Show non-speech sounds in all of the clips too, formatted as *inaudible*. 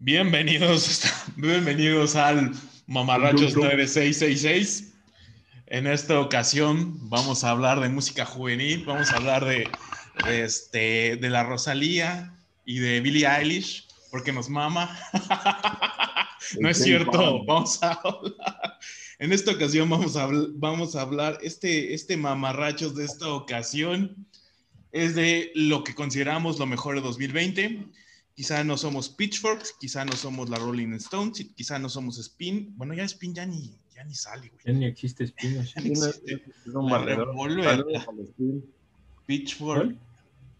Bienvenidos, *laughs* bienvenidos al Mamarrachos 9666. En esta ocasión vamos a hablar de música juvenil, vamos a hablar de, de, este, de la Rosalía y de Billie Eilish, porque nos mama. *laughs* no es cierto, vamos a hablar. En esta ocasión vamos a, vamos a hablar, este, este mamarrachos de esta ocasión es de lo que consideramos lo mejor de 2020. Quizá no somos Pitchforks, quizá no somos la Rolling Stones, quizá no somos Spin. Bueno, ya Spin ya ni, ya ni sale, güey. Ya ni existe Spin. Ya ni existe. Es un. Revolver. Saludos al Spin. Pitchfork.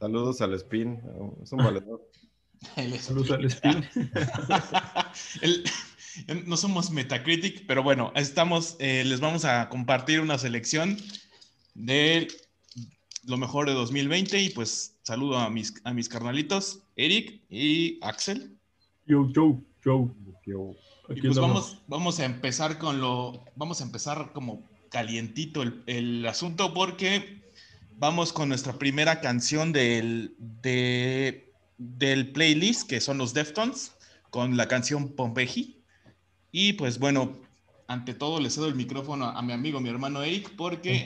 Saludos al Spin. Es un valedor. El Saludos al Spin. *laughs* El- no somos Metacritic, pero bueno, estamos, eh, les vamos a compartir una selección de lo mejor de 2020 y pues saludo a mis, a mis carnalitos, Eric y Axel. Yo, yo, yo. Yo- Aquí Y pues vamos, vamos a empezar con lo, vamos a empezar como calientito el, el asunto porque vamos con nuestra primera canción del, de- del playlist que son los Deftones con la canción Pompeji. Y pues bueno, ante todo le cedo el micrófono a, a mi amigo, mi hermano Eric, porque.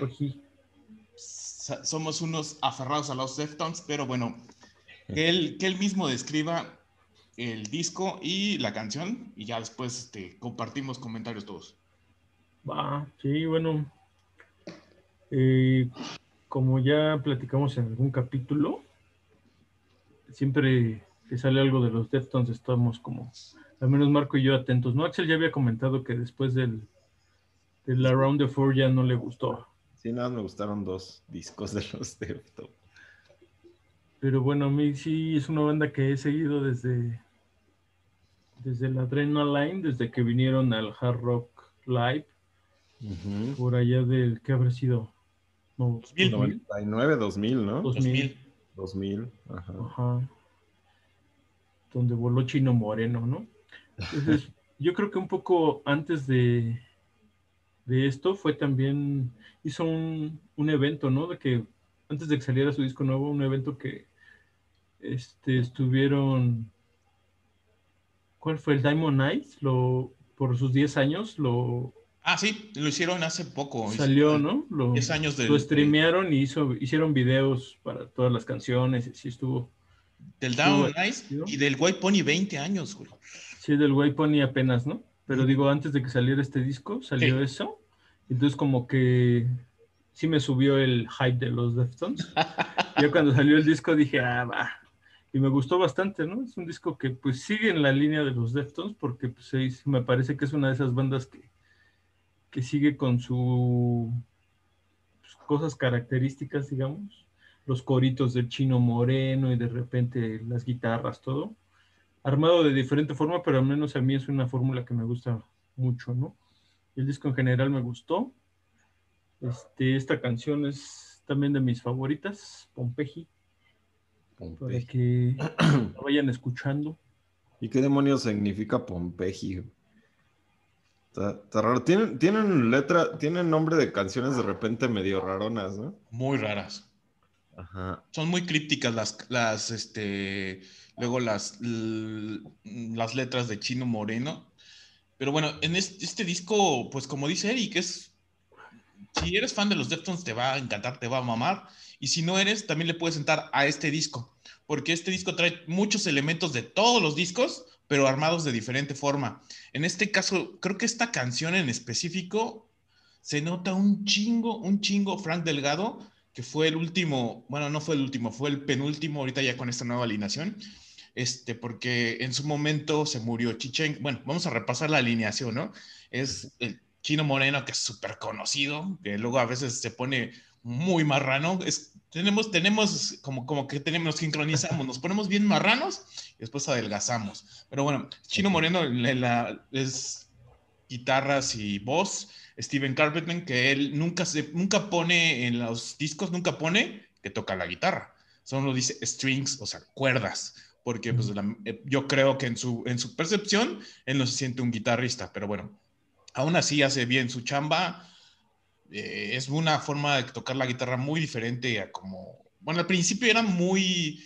Somos unos aferrados a los Deftones, pero bueno, que él, *laughs* que él mismo describa el disco y la canción y ya después este, compartimos comentarios todos. Va, sí, bueno. Eh, como ya platicamos en algún capítulo, siempre que sale algo de los Deftones estamos como, al menos Marco y yo atentos, ¿no? Axel ya había comentado que después del, del Around the Four ya no le gustó. Sí, nada, más me gustaron dos discos de los Deftones. Pero bueno, a mí sí es una banda que he seguido desde, desde la Adrenaline, desde que vinieron al Hard Rock Live, por allá del, ¿qué habrá sido? No, 2000. 99, 2000, ¿no? 2000. 2000. Ajá. Ajá. Donde voló Chino Moreno, ¿no? Entonces, *laughs* yo creo que un poco antes de, de esto fue también, hizo un, un evento, ¿no? De que antes de que saliera su disco nuevo, un evento que este, estuvieron, ¿cuál fue? El Diamond Eyes, lo, por sus 10 años, lo Ah, sí, lo hicieron hace poco. salió, ¿no? Lo, 10 años del, lo streamearon y hizo, hicieron videos para todas las canciones, y así estuvo. del Ice ¿no? y del White Pony 20 años, güey. Sí, del White Pony apenas, ¿no? Pero digo, antes de que saliera este disco, salió Sí. eso. Entonces como que sí me subió el hype de los Deftones. *laughs* Yo cuando salió el disco dije, ah, va. Y me gustó bastante, ¿no? Es un disco que pues sigue en la línea de los Deftones porque pues, es- me parece que es una de esas bandas que, que sigue con su pues, cosas características, digamos. Los coritos del chino moreno y de repente las guitarras, todo armado de diferente forma, pero al menos a mí es una fórmula que me gusta mucho, ¿no? El disco en general me gustó. Este, esta canción es también de mis favoritas, Pompeji, para Pompeji. que *clears throat* la vayan escuchando. ¿Y qué demonios significa Pompeji? Está, está raro. Tienen, tienen letra, tienen nombre de canciones de repente medio raronas, ¿no? Muy raras. Ajá. Son muy crípticas las, las, este, luego las, las letras de Chino Moreno. Pero bueno, en este, este disco, pues como dice Eric, es, si eres fan de los Deftones te va a encantar, te va a mamar. Y si no eres, también le puedes entrar a este disco, porque este disco trae muchos elementos de todos los discos, pero armados de diferente forma. En este caso, creo que esta canción en específico se nota un chingo, un chingo Frank Delgado, que fue el último, bueno, no fue el último, fue el penúltimo ahorita ya con esta nueva alineación, este, porque en su momento se murió Chichen, bueno, vamos a repasar la alineación, ¿no? Es el Chino Moreno, que es súper conocido, que luego a veces se pone muy marrano, es, tenemos, tenemos como, como que tenemos, nos sincronizamos, nos ponemos bien marranos y después adelgazamos. Pero bueno, Chino Moreno le- la- es guitarras y voz, Steven Carpenter, que él nunca, se, nunca pone en los discos, nunca pone que toca la guitarra. Solo dice strings, o sea, cuerdas. Porque pues, la- eh, yo creo que en su, en su percepción, él no se siente un guitarrista. Pero bueno, aún así hace bien su chamba. Eh, es una forma de tocar la guitarra muy diferente a como... Bueno, al principio era muy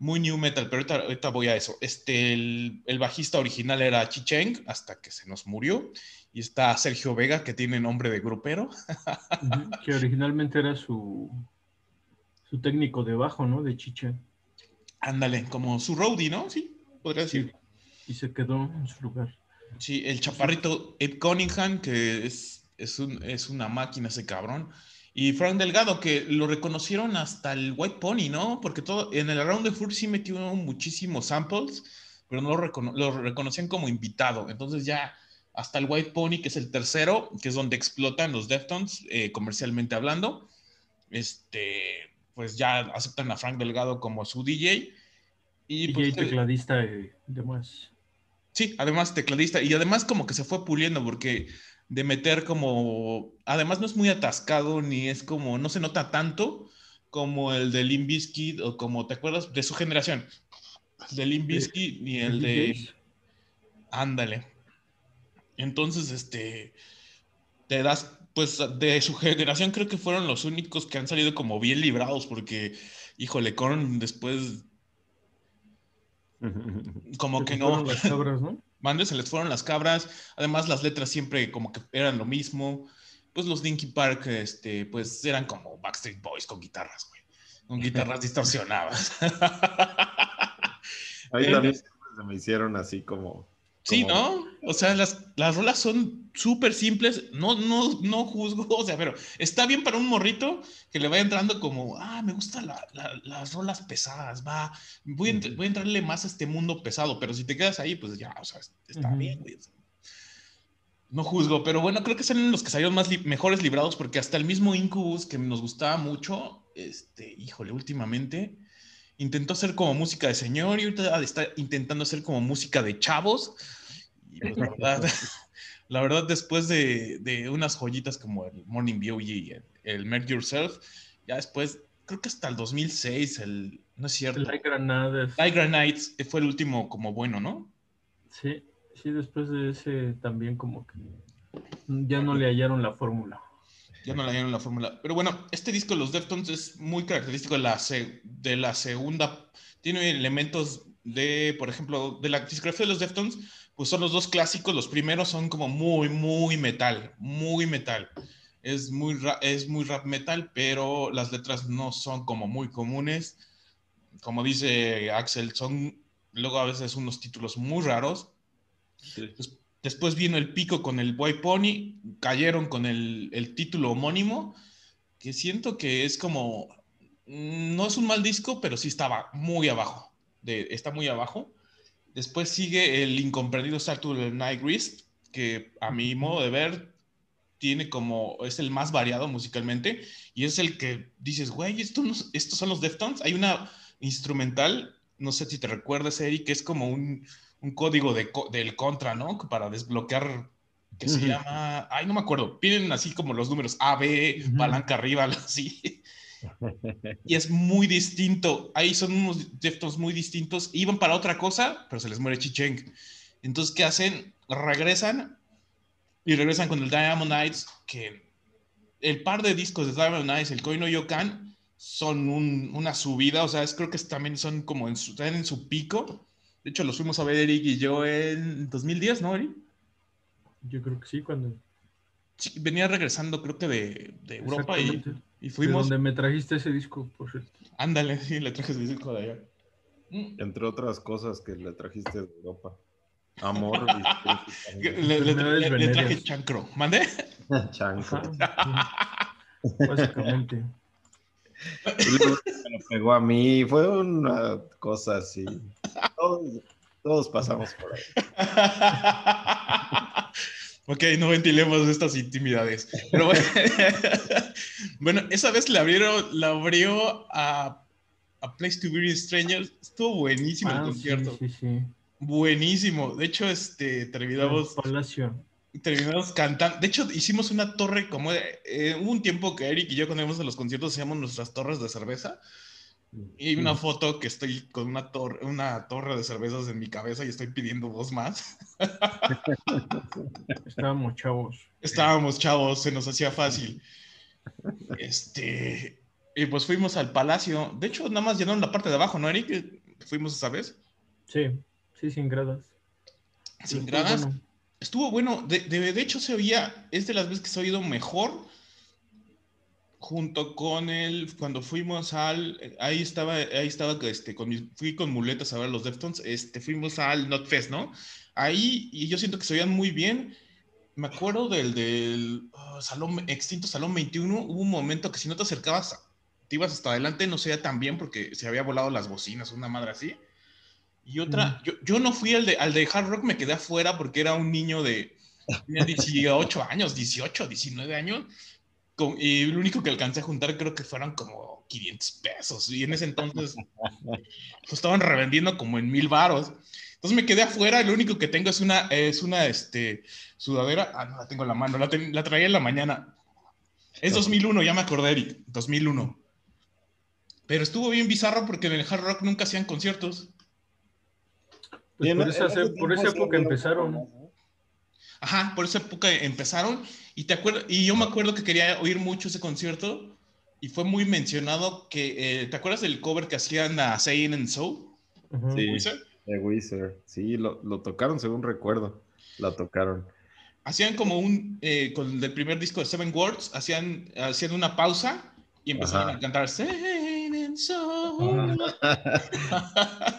muy new metal, pero ahorita, voy a eso. Este, el, el, bajista original era Chicheng, hasta que se nos murió. Y está Sergio Vega, que tiene nombre de grupero. que originalmente era su, su técnico de bajo, ¿no? De Chicheng. Ándale, como su roadie, ¿no? Sí, podría decir. Y se quedó en su lugar. Sí, el chaparrito Ed Cunningham, que es, es, un, es una máquina ese cabrón. Y Frank Delgado, que lo reconocieron hasta el White Pony, ¿no? Porque todo, en el Around the Fur sí metió muchísimos samples, pero no lo, reconocían como invitado. Entonces ya hasta el White Pony, que es el tercero, que es donde explotan los Deftones, eh, comercialmente hablando, este, pues ya aceptan a Frank Delgado como su DJ. Y pues, tecladista de, de más. Sí, además tecladista. Y además como que se fue puliendo porque de meter como, además no es muy atascado ni es como, no se nota tanto como el de Limp o como, ¿te acuerdas? De su generación. El de Limp ni el de... Ándale. Entonces, este, te das, pues de su generación creo que fueron los únicos que han salido como bien librados porque, híjole, con después... Como que no. ¿no? *laughs* Mande, se les fueron las cabras. Además, las letras siempre como que eran lo mismo. Pues los Dinky Park, este, pues eran como Backstreet Boys con guitarras, güey. Con *laughs* guitarras distorsionadas. Ahí *laughs* también se me hicieron así como Sí, ¿no? O sea, las, las rolas son súper simples, no, no, no juzgo, *laughs* o sea, pero está bien para un morrito que le vaya entrando como, ah, me gustan las rolas pesadas, va, voy a, voy a, entrarle más a este mundo pesado, pero si te quedas ahí, pues ya, o sea, está bien, güey. No juzgo, pero bueno, creo que son los que salieron más mejores librados porque hasta el mismo Incubus, que nos gustaba mucho, este, híjole, últimamente intentó hacer como música de señor y ahorita está intentando hacer como música de chavos. Y pues, la, verdad, *laughs* después de, unas joyitas como el Morning View y el, el Make Yourself, ya después, creo que hasta el 2006, el, no es cierto. Like Granades. Like Granades fue el último como bueno, ¿no? Sí, sí, después de ese también como que ya no le hallaron la fórmula ya no la dieron la fórmula. Pero bueno, este disco de los Deftones es muy característico de la, de la segunda. Tiene elementos de, por ejemplo, de la discografía de los Deftones, pues son los dos clásicos. Los primeros son como muy, muy metal, muy metal. Es muy, es muy rap metal, pero las letras no son como muy comunes. Como dice Axel, son luego a veces unos títulos muy raros. Sí. Después vino el pico con el Boy Pony, cayeron con el, título homónimo, que siento que es como, mm, no es un mal disco, pero sí estaba muy abajo, de, está muy abajo. Después sigue el incomprendido Saturday Night Wrist, que a mi modo de ver tiene como, es el más variado musicalmente, y es el que dices, güey, estos, estos son los Deftones. Hay una instrumental, no sé si te recuerdas, Eric, que es como un un código de, del contra, ¿no? Para desbloquear, que se llama, ay, no me acuerdo, piden así como los números A, B, palanca arriba, *laughs* así. Y es muy distinto. Ahí son unos Deftones muy distintos. Iban para otra cosa, pero se les muere Chicheng. Entonces, ¿qué hacen? Regresan y regresan con el Diamond Knights, que el par de discos de Diamond Knights, el Koino Yokan, son una subida, o sea, es, creo que también son como en su, están en su pico de hecho, los fuimos a ver Eric y yo en 2010, ¿no, Eric? Yo creo que sí, cuando... Sí, venía regresando, creo que de, de Europa y, y, fuimos... De donde me trajiste ese disco, por cierto. Ándale, sí, le traje ese disco de allá. Mm. Entre otras cosas que le trajiste de Europa. *laughs* Amor. y... le, le, le, traje chancro. ¿Mande? *laughs* chancro. Básicamente. Y luego me lo pegó a mí. Fue una cosa así. Todos, pasamos por ahí. *laughs* ok, no ventilemos estas intimidades. Pero *laughs* bueno, esa vez le abrieron, la abrió a, a Place to Be Strangers. Estuvo buenísimo el ah, concierto. Sí, sí, Buenísimo. De hecho, este, terminamos. Terminamos cantando. De hecho, hicimos una torre como. Eh, hubo un tiempo que Eric y yo, cuando íbamos a los conciertos, hacíamos nuestras torres de cerveza. Y una foto que estoy con una, torre, una torre de cervezas en mi cabeza y estoy pidiendo dos más. *laughs* Estábamos chavos. Estábamos chavos, se nos hacía fácil. Este, y pues fuimos al palacio. De hecho, nada más llenaron la parte de abajo, ¿no, Eric? fuimos esa vez. Sí, sí, sin gradas. Sin Estuvo gradas. bueno. Estuvo bueno. De, de- de hecho, se oía, es de las veces que se ha oído mejor. Junto con el, cuando fuimos al, ahí estaba, ahí estaba, este, con mis- fui con muletas a ver los Deftones, este, fuimos al Notfest, ¿no? Ahí, y yo siento que se oían muy bien. Me acuerdo del, del ah, Salón, extinto Salón 21, hubo un momento que si no te acercabas, te ibas hasta adelante, no se oía tan bien porque se había volado las bocinas, una madre así. Y otra, yo, yo no fui al de, al de Hard Rock, me quedé afuera porque era un niño de tenía 18 años, 18, 19 años. Con- y lo único que alcancé a juntar creo que fueron como 500 pesos. Y en ese entonces lo *laughs* estaban revendiendo como en mil varos. Entonces me quedé afuera. Lo único que tengo es una, es una este, sudadera. Ah, no la tengo en la mano. La, ten- la traía en la mañana. Es 2001, ya me acordé, Eric. 2001. Pero estuvo bien bizarro porque en el Hard Rock nunca hacían conciertos. Pues por, esa, por esa época empezaron. Ajá, por esa época empezaron y te acuerdas y yo me acuerdo que quería oír mucho ese concierto y fue muy mencionado que eh, ¿te acuerdas del cover que hacían a Saying and So? Ujú. Sí. Wizard? De Wizard. Sí, lo, lo tocaron según recuerdo. La tocaron. Hacían como un eh, con el del primer disco de Seven Words, hacían hacían una pausa y empezaron Ajá. a cantar Saying and So.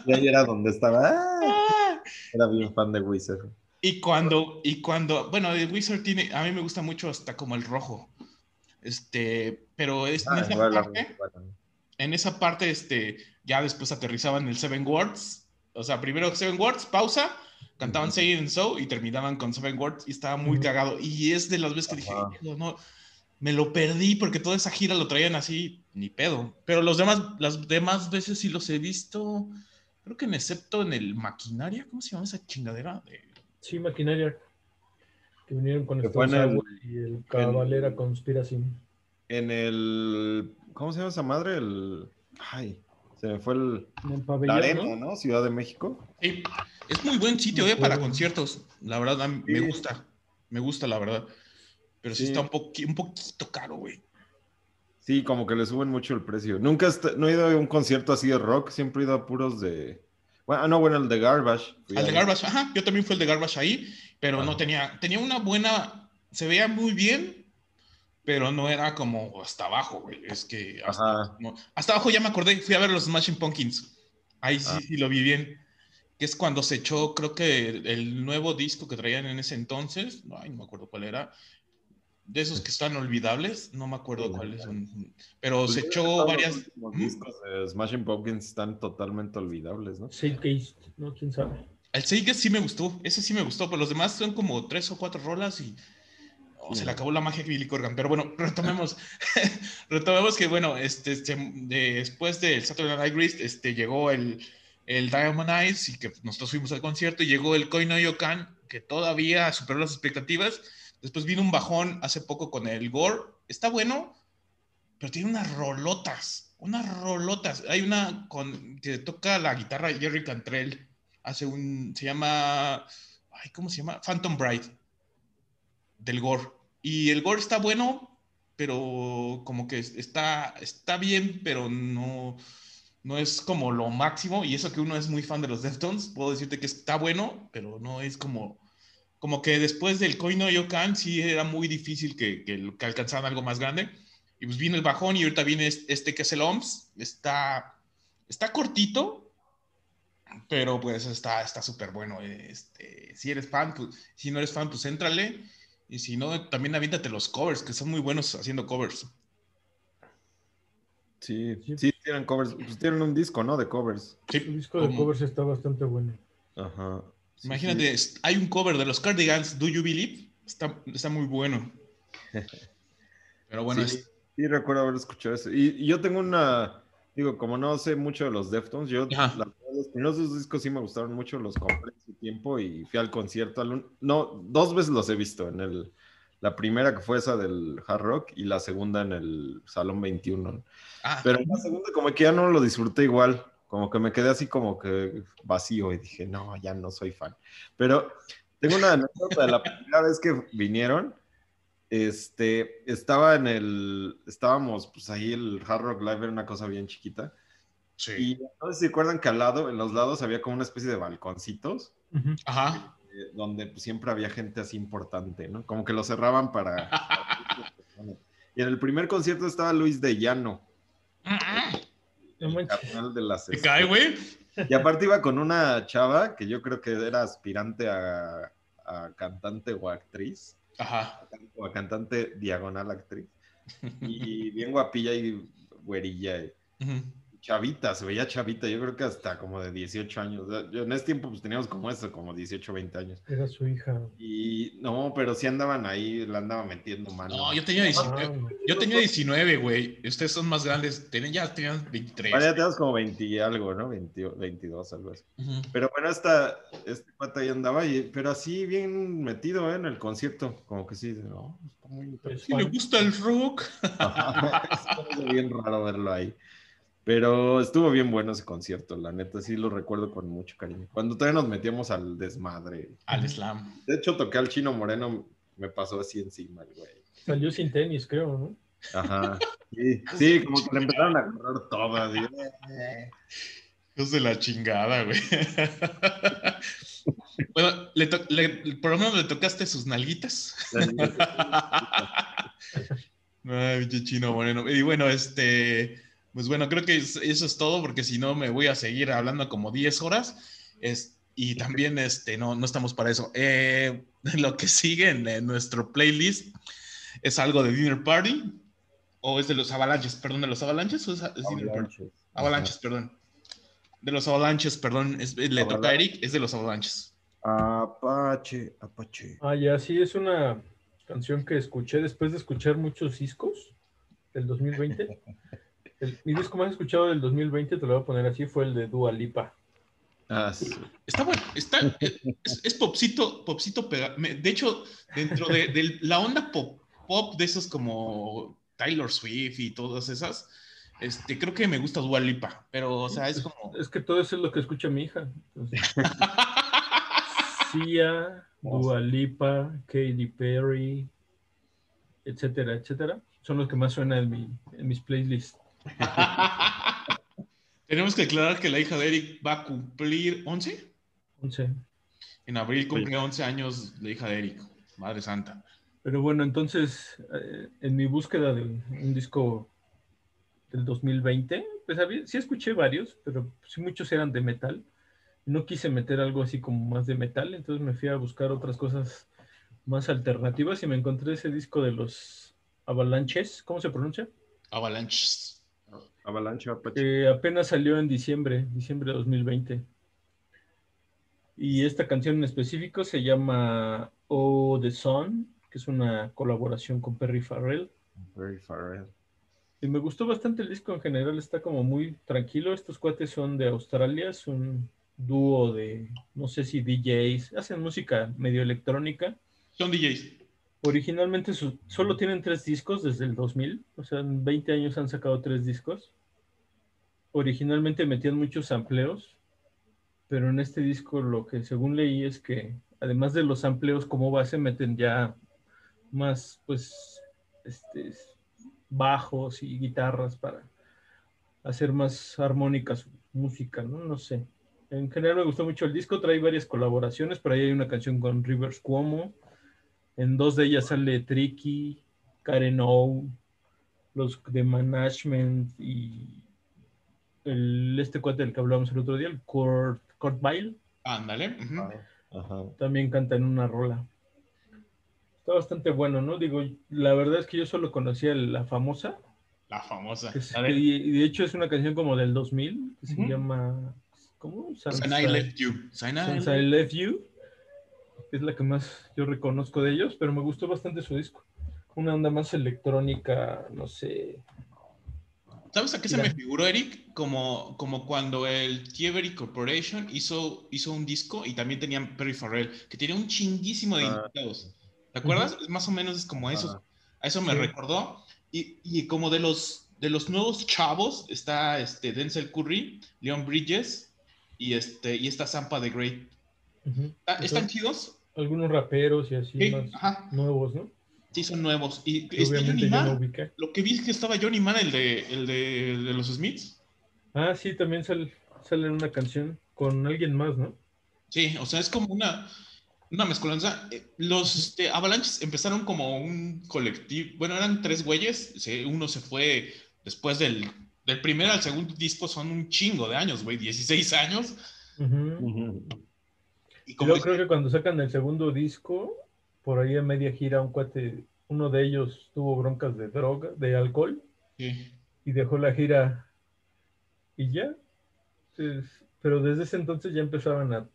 y ahí era donde estaba. *laughs* Era bien fan de Wizard. Y cuando, y cuando, bueno, el Wizard tiene, a mí me gusta mucho hasta como el rojo. Este, pero es, en Ah, esa igual la- parte, bueno. en esa parte, este, ya después aterrizaban el Seven Words. O sea, primero Seven Words, pausa, cantaban Ujú. Say It and So y terminaban con Seven Words y estaba muy Ujú. cagado. Y es de las veces que dije, Ajá. "Hijo, no, me lo perdí porque toda esa gira lo traían así, ni pedo. Pero los demás, las demás veces sí los he visto, creo que en excepto en el Maquinaria, ¿cómo se llama esa chingadera? De- Sí, Maquinaria. Que vinieron con Que el y el Cabalera Conspiracy. En el. ¿Cómo se llama esa madre? El. Ay, se me fue el. El La pabellón, arena, ¿no? ¿no? Ciudad de México. Sí, es muy buen sitio eh, para conciertos. La verdad, me gusta. Me gusta, la verdad. Pero sí, Sí. está un, un poquito caro, güey. Sí, como que le suben mucho el precio. Nunca no he ido a un concierto así de rock, siempre he ido a puros de. Bueno, ah, no, bueno, el de Garbage. Fui Al de. Garbage, ajá, yo también fui el de Garbage ahí, pero no Ajá. tenía, tenía una buena, se veía muy bien, pero no era como hasta abajo, güey. Es que hasta, Ajá. no, hasta abajo ya me acordé, fui a ver los Smashing Pumpkins. Ahí sí, Ah. sí lo vi bien. Que es cuando se echó, creo que el, el nuevo disco que traían en ese entonces, ay, no me acuerdo cuál era. De esos que están olvidables, no me acuerdo Sí. cuáles son. Pero Pues se echó varias. Los discos de Smashing Pumpkins están totalmente olvidables, ¿no? Showcase, ¿no? ¿Quién sabe? El Seiges sí me gustó, ese sí me gustó, pero los demás son como tres o cuatro rolas y oh, se le acabó la magia a Billy Corgan. Pero bueno, retomemos, *laughs* retomemos que bueno, este, este, de- después del Saturday Night Gris, este, llegó el, el Diamond Eyes y que nosotros fuimos al concierto y llegó el Koi no Yokan, que todavía superó las expectativas. Después vino un bajón hace poco con el Gore, está bueno, pero tiene unas rolotas, unas rolotas. Hay una con que toca la guitarra Jerry Cantrell hace un, se llama, ay, ¿cómo se llama? Phantom Bride, del Gore. Y el Gore está bueno, pero como que está, está bien, pero no, no es como lo máximo. Y eso que uno es muy fan de los Deftones, puedo decirte que está bueno, pero no es como, como que después del Koino Yokan sí era muy difícil que, que, que alcanzaran algo más grande. Y pues viene el bajón y ahorita viene este que es el OMS. Está, está cortito, pero pues está está súper bueno. Este, si eres fan, pues, si no eres fan, pues éntrale. Y si no, también aviéntate los covers, que son muy buenos haciendo covers. Sí, Sí. sí, tienen covers. Pues tienen un disco, ¿no? De covers. El Sí, disco de como- covers está bastante bueno. Ajá. Imagínate, sí. hay un cover de los Cardigans, Do You Believe? Está, está muy bueno. *laughs* Pero bueno, sí, es- sí, recuerdo haber escuchado eso. Y, y yo tengo una, digo, como no sé mucho de los Deftones, yo la los primeros dos discos sí me gustaron mucho, los compré en su tiempo y fui al concierto. al un- no, dos veces los he visto, en el, la primera que fue esa del Hard Rock y la segunda en el Salón 21. ah, Pero en la segunda como que ya no lo disfruté igual, como que me quedé así como que vacío y dije, no, ya no soy fan. Pero tengo una anécdota de la primera vez que vinieron. Este, estaba en el, estábamos, pues ahí el Hard Rock Live era una cosa bien chiquita. Sí. Y no sé si recuerdan que al lado, en los lados había como una especie de balconcitos, Ujú. Ajá. eh, donde pues, siempre había gente así importante, ¿no? Como que lo cerraban para... *laughs* y en el primer concierto estaba Luis de Llano, No el carnal de las ¿Te cae, güey? Y aparte iba con una chava que yo creo que era aspirante a, a cantante o actriz, Ajá. o a cantante diagonal actriz. Y bien guapilla y güerilla. y Ujú. Chavita, se veía chavita, yo creo que hasta como de 18 años. Yo en ese tiempo pues teníamos como eso, como 18, 20 años. Era su hija. Y no, pero sí andaban ahí, la andaba metiendo mano. No, yo tenía 19. Ah, Yo tenía 19, güey. Ustedes son más grandes. Tienen, ya tenían 23. Ahora ya teníamos como 20 y algo, ¿no? 20 22, algo así. Ujú. Pero bueno, esta, este pata ahí andaba, y, pero así bien metido ¿eh? en el concierto. Como que sí, no, está muy pues, Sí, le gusta el rock. *laughs* Estuvo bien raro verlo ahí. Pero estuvo bien bueno ese concierto, la neta, sí lo recuerdo con mucho cariño. Cuando todavía nos metíamos al desmadre. Al slam. De hecho, toqué al chino moreno, me pasó así encima el güey. Salió sin tenis, creo, ¿no? Ajá. Sí, *laughs* sí, como que le empezaron a correr todas. Es de la chingada, güey. bueno, le to- le- por lo menos le tocaste sus nalguitas. *laughs* Ay, chino moreno. Y bueno, este, pues bueno, creo que es- eso es todo, porque si no me voy a seguir hablando como 10 horas. Es, y también, este, no, no estamos para eso. Eh, lo que sigue en, en nuestro playlist es algo de Dinner Party, o es de los Avalanches, perdón, de los Avalanches, o es, es? Avalanches. Avalanches, perdón. De los Avalanches, perdón. es- le toca a Eric, es de los Avalanches. Apache, Apache. Ah, ya, sí, es una canción que escuché después de escuchar muchos discos del 2020. *laughs* El- mi disco más escuchado del 2020, te lo voy a poner así, fue el de Dua Lipa. Ah, sí. Está bueno, está, es, es popcito, popcito pega- me- De hecho, dentro de, de la onda pop, pop de esos como Taylor Swift y todas esas, este, creo que me gusta Dua Lipa, pero, o sea, es como... Es que todo eso es lo que escucha mi hija. Entonces, *laughs* Sia, Dua Lipa, Katy Perry, etcétera, etcétera. Son los que más suenan en, mi, en mis playlists. *laughs* Tenemos que aclarar que la hija de Eric va a cumplir 11. 11. En abril cumple 11 años la hija de Eric. Madre Santa. Pero bueno, entonces, eh, en mi búsqueda de un disco del 2020, pues había- sí escuché varios, pero sí muchos eran de metal. No quise meter algo así como más de metal, entonces me fui a buscar otras cosas más alternativas y me encontré ese disco de los Avalanches, ¿cómo se pronuncia? Avalanches. Avalanche, Apache. Que apenas salió en diciembre, diciembre de 2020. Y esta canción en específico se llama Oh the Sun, que es una colaboración con Perry Farrell. Very Farrell. Y me gustó bastante el disco en general, está como muy tranquilo. Estos cuates son de Australia, es un dúo de, no sé si DJs, hacen música medio electrónica. Son DJs. Originalmente su- solo tienen tres discos desde el 2000, o sea, en 20 años han sacado tres discos. Originalmente metían muchos sampleos, pero en este disco lo que según leí es que además de los sampleos como base meten ya más pues este, bajos y guitarras para hacer más armónica su música, ¿no? No sé. En general me gustó mucho el disco, trae varias colaboraciones, por ahí hay una canción con Rivers Cuomo, en dos de ellas sale Tricky, Karen O, los de Management y el, este cuate del que hablamos el otro día, el Kurt, Kurt Vile, Ándale. Ajá. también canta en una rola. Está bastante bueno, ¿no? Digo, la verdad es que yo solo conocía la famosa, La famosa. es- y, y de hecho es una canción como del 2000, que se llama, ¿cómo? Since I left you. Since I Left You, es la que más yo reconozco de ellos, pero me gustó bastante su disco. Una onda más electrónica, no sé. ¿Sabes a qué se me figuró, Eric? Como, como cuando el Thievery Corporation hizo, hizo un disco y también tenían Perry Farrell, que tenía un chinguísimo de Ah. invitados. ¿Te acuerdas? Más o menos es como eso. Ajá. A eso me Sí. recordó. Y, y como de los, de los nuevos chavos está este Denzel Curry, Leon Bridges y, este, y esta Zampa de Great. Ah, ¿Están chidos? Algunos raperos y así Sí, más nuevos, ¿no? Sí, son nuevos. Y obviamente Johnny yo ubiqué. Lo que vi es que estaba Johnny Mann, el de, el de, de los Smiths. Ah, sí, también sale, sale una canción con alguien más, ¿no? Sí, o sea, es como una, una mezcolanza. Eh, Los este, Avalanches empezaron como un colectivo, bueno, eran tres güeyes, uno se fue después del, del primer al segundo disco, son un chingo de años, güey, 16 años. Ujú. Y Y como luego creo que cuando sacan el segundo disco, por ahí a media gira, un cuate, uno de ellos tuvo broncas de droga, de alcohol, Sí. y dejó la gira y ya. Pues, pero desde ese entonces ya empezaban a,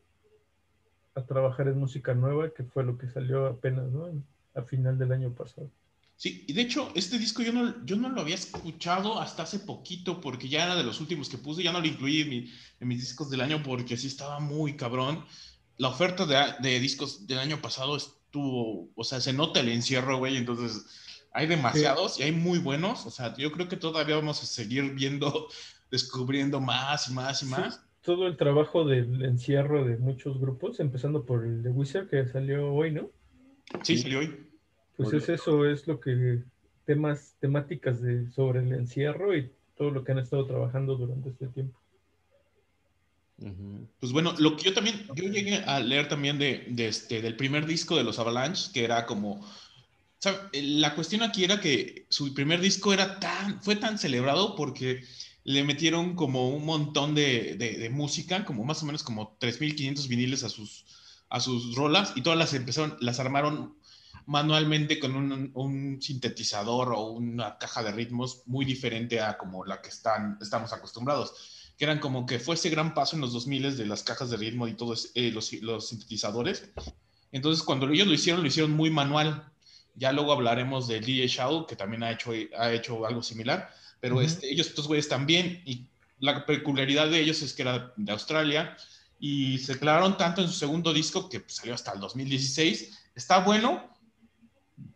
a trabajar en música nueva, que fue lo que salió apenas, ¿no? A final del año pasado. Sí, y de hecho, este disco yo no, yo no lo había escuchado hasta hace poquito, porque ya era de los últimos que puse, ya no lo incluí en, mi- en mis discos del año, porque sí estaba muy cabrón. La oferta de, de discos del año pasado estuvo, o sea, se nota el encierro, güey, entonces hay demasiados y hay muy buenos, o sea, yo creo que todavía vamos a seguir viendo, *laughs* descubriendo más y más y Sí, más. todo el trabajo del encierro de muchos grupos, empezando por el de Wizard que salió hoy, ¿no? Sí, salió hoy. Pues es eso, es lo que temas, temáticas de sobre el encierro y todo lo que han estado trabajando durante este tiempo. Pues bueno, lo que yo también, yo llegué a leer también de, de este, del primer disco de los Avalanche, que era como, o sea, la cuestión aquí era que su primer disco era tan, fue tan celebrado porque le metieron como un montón de, de, de música, como más o menos como 3.500 viniles a sus, a sus rolas y todas las empezaron, las armaron manualmente con un, un sintetizador o una caja de ritmos muy diferente a como la que están, estamos acostumbrados que eran como que fue ese gran paso en los 2000 de las cajas de ritmo y todos eh, los, los, sintetizadores. Entonces, cuando ellos lo hicieron, lo hicieron muy manual. Ya luego hablaremos de DJ Shadow, que también ha hecho, ha hecho algo similar, pero uh -huh. este, ellos, estos güeyes también, y la peculiaridad de ellos es que era de Australia, y se clavaron tanto en su segundo disco que salió hasta el 2016. Está bueno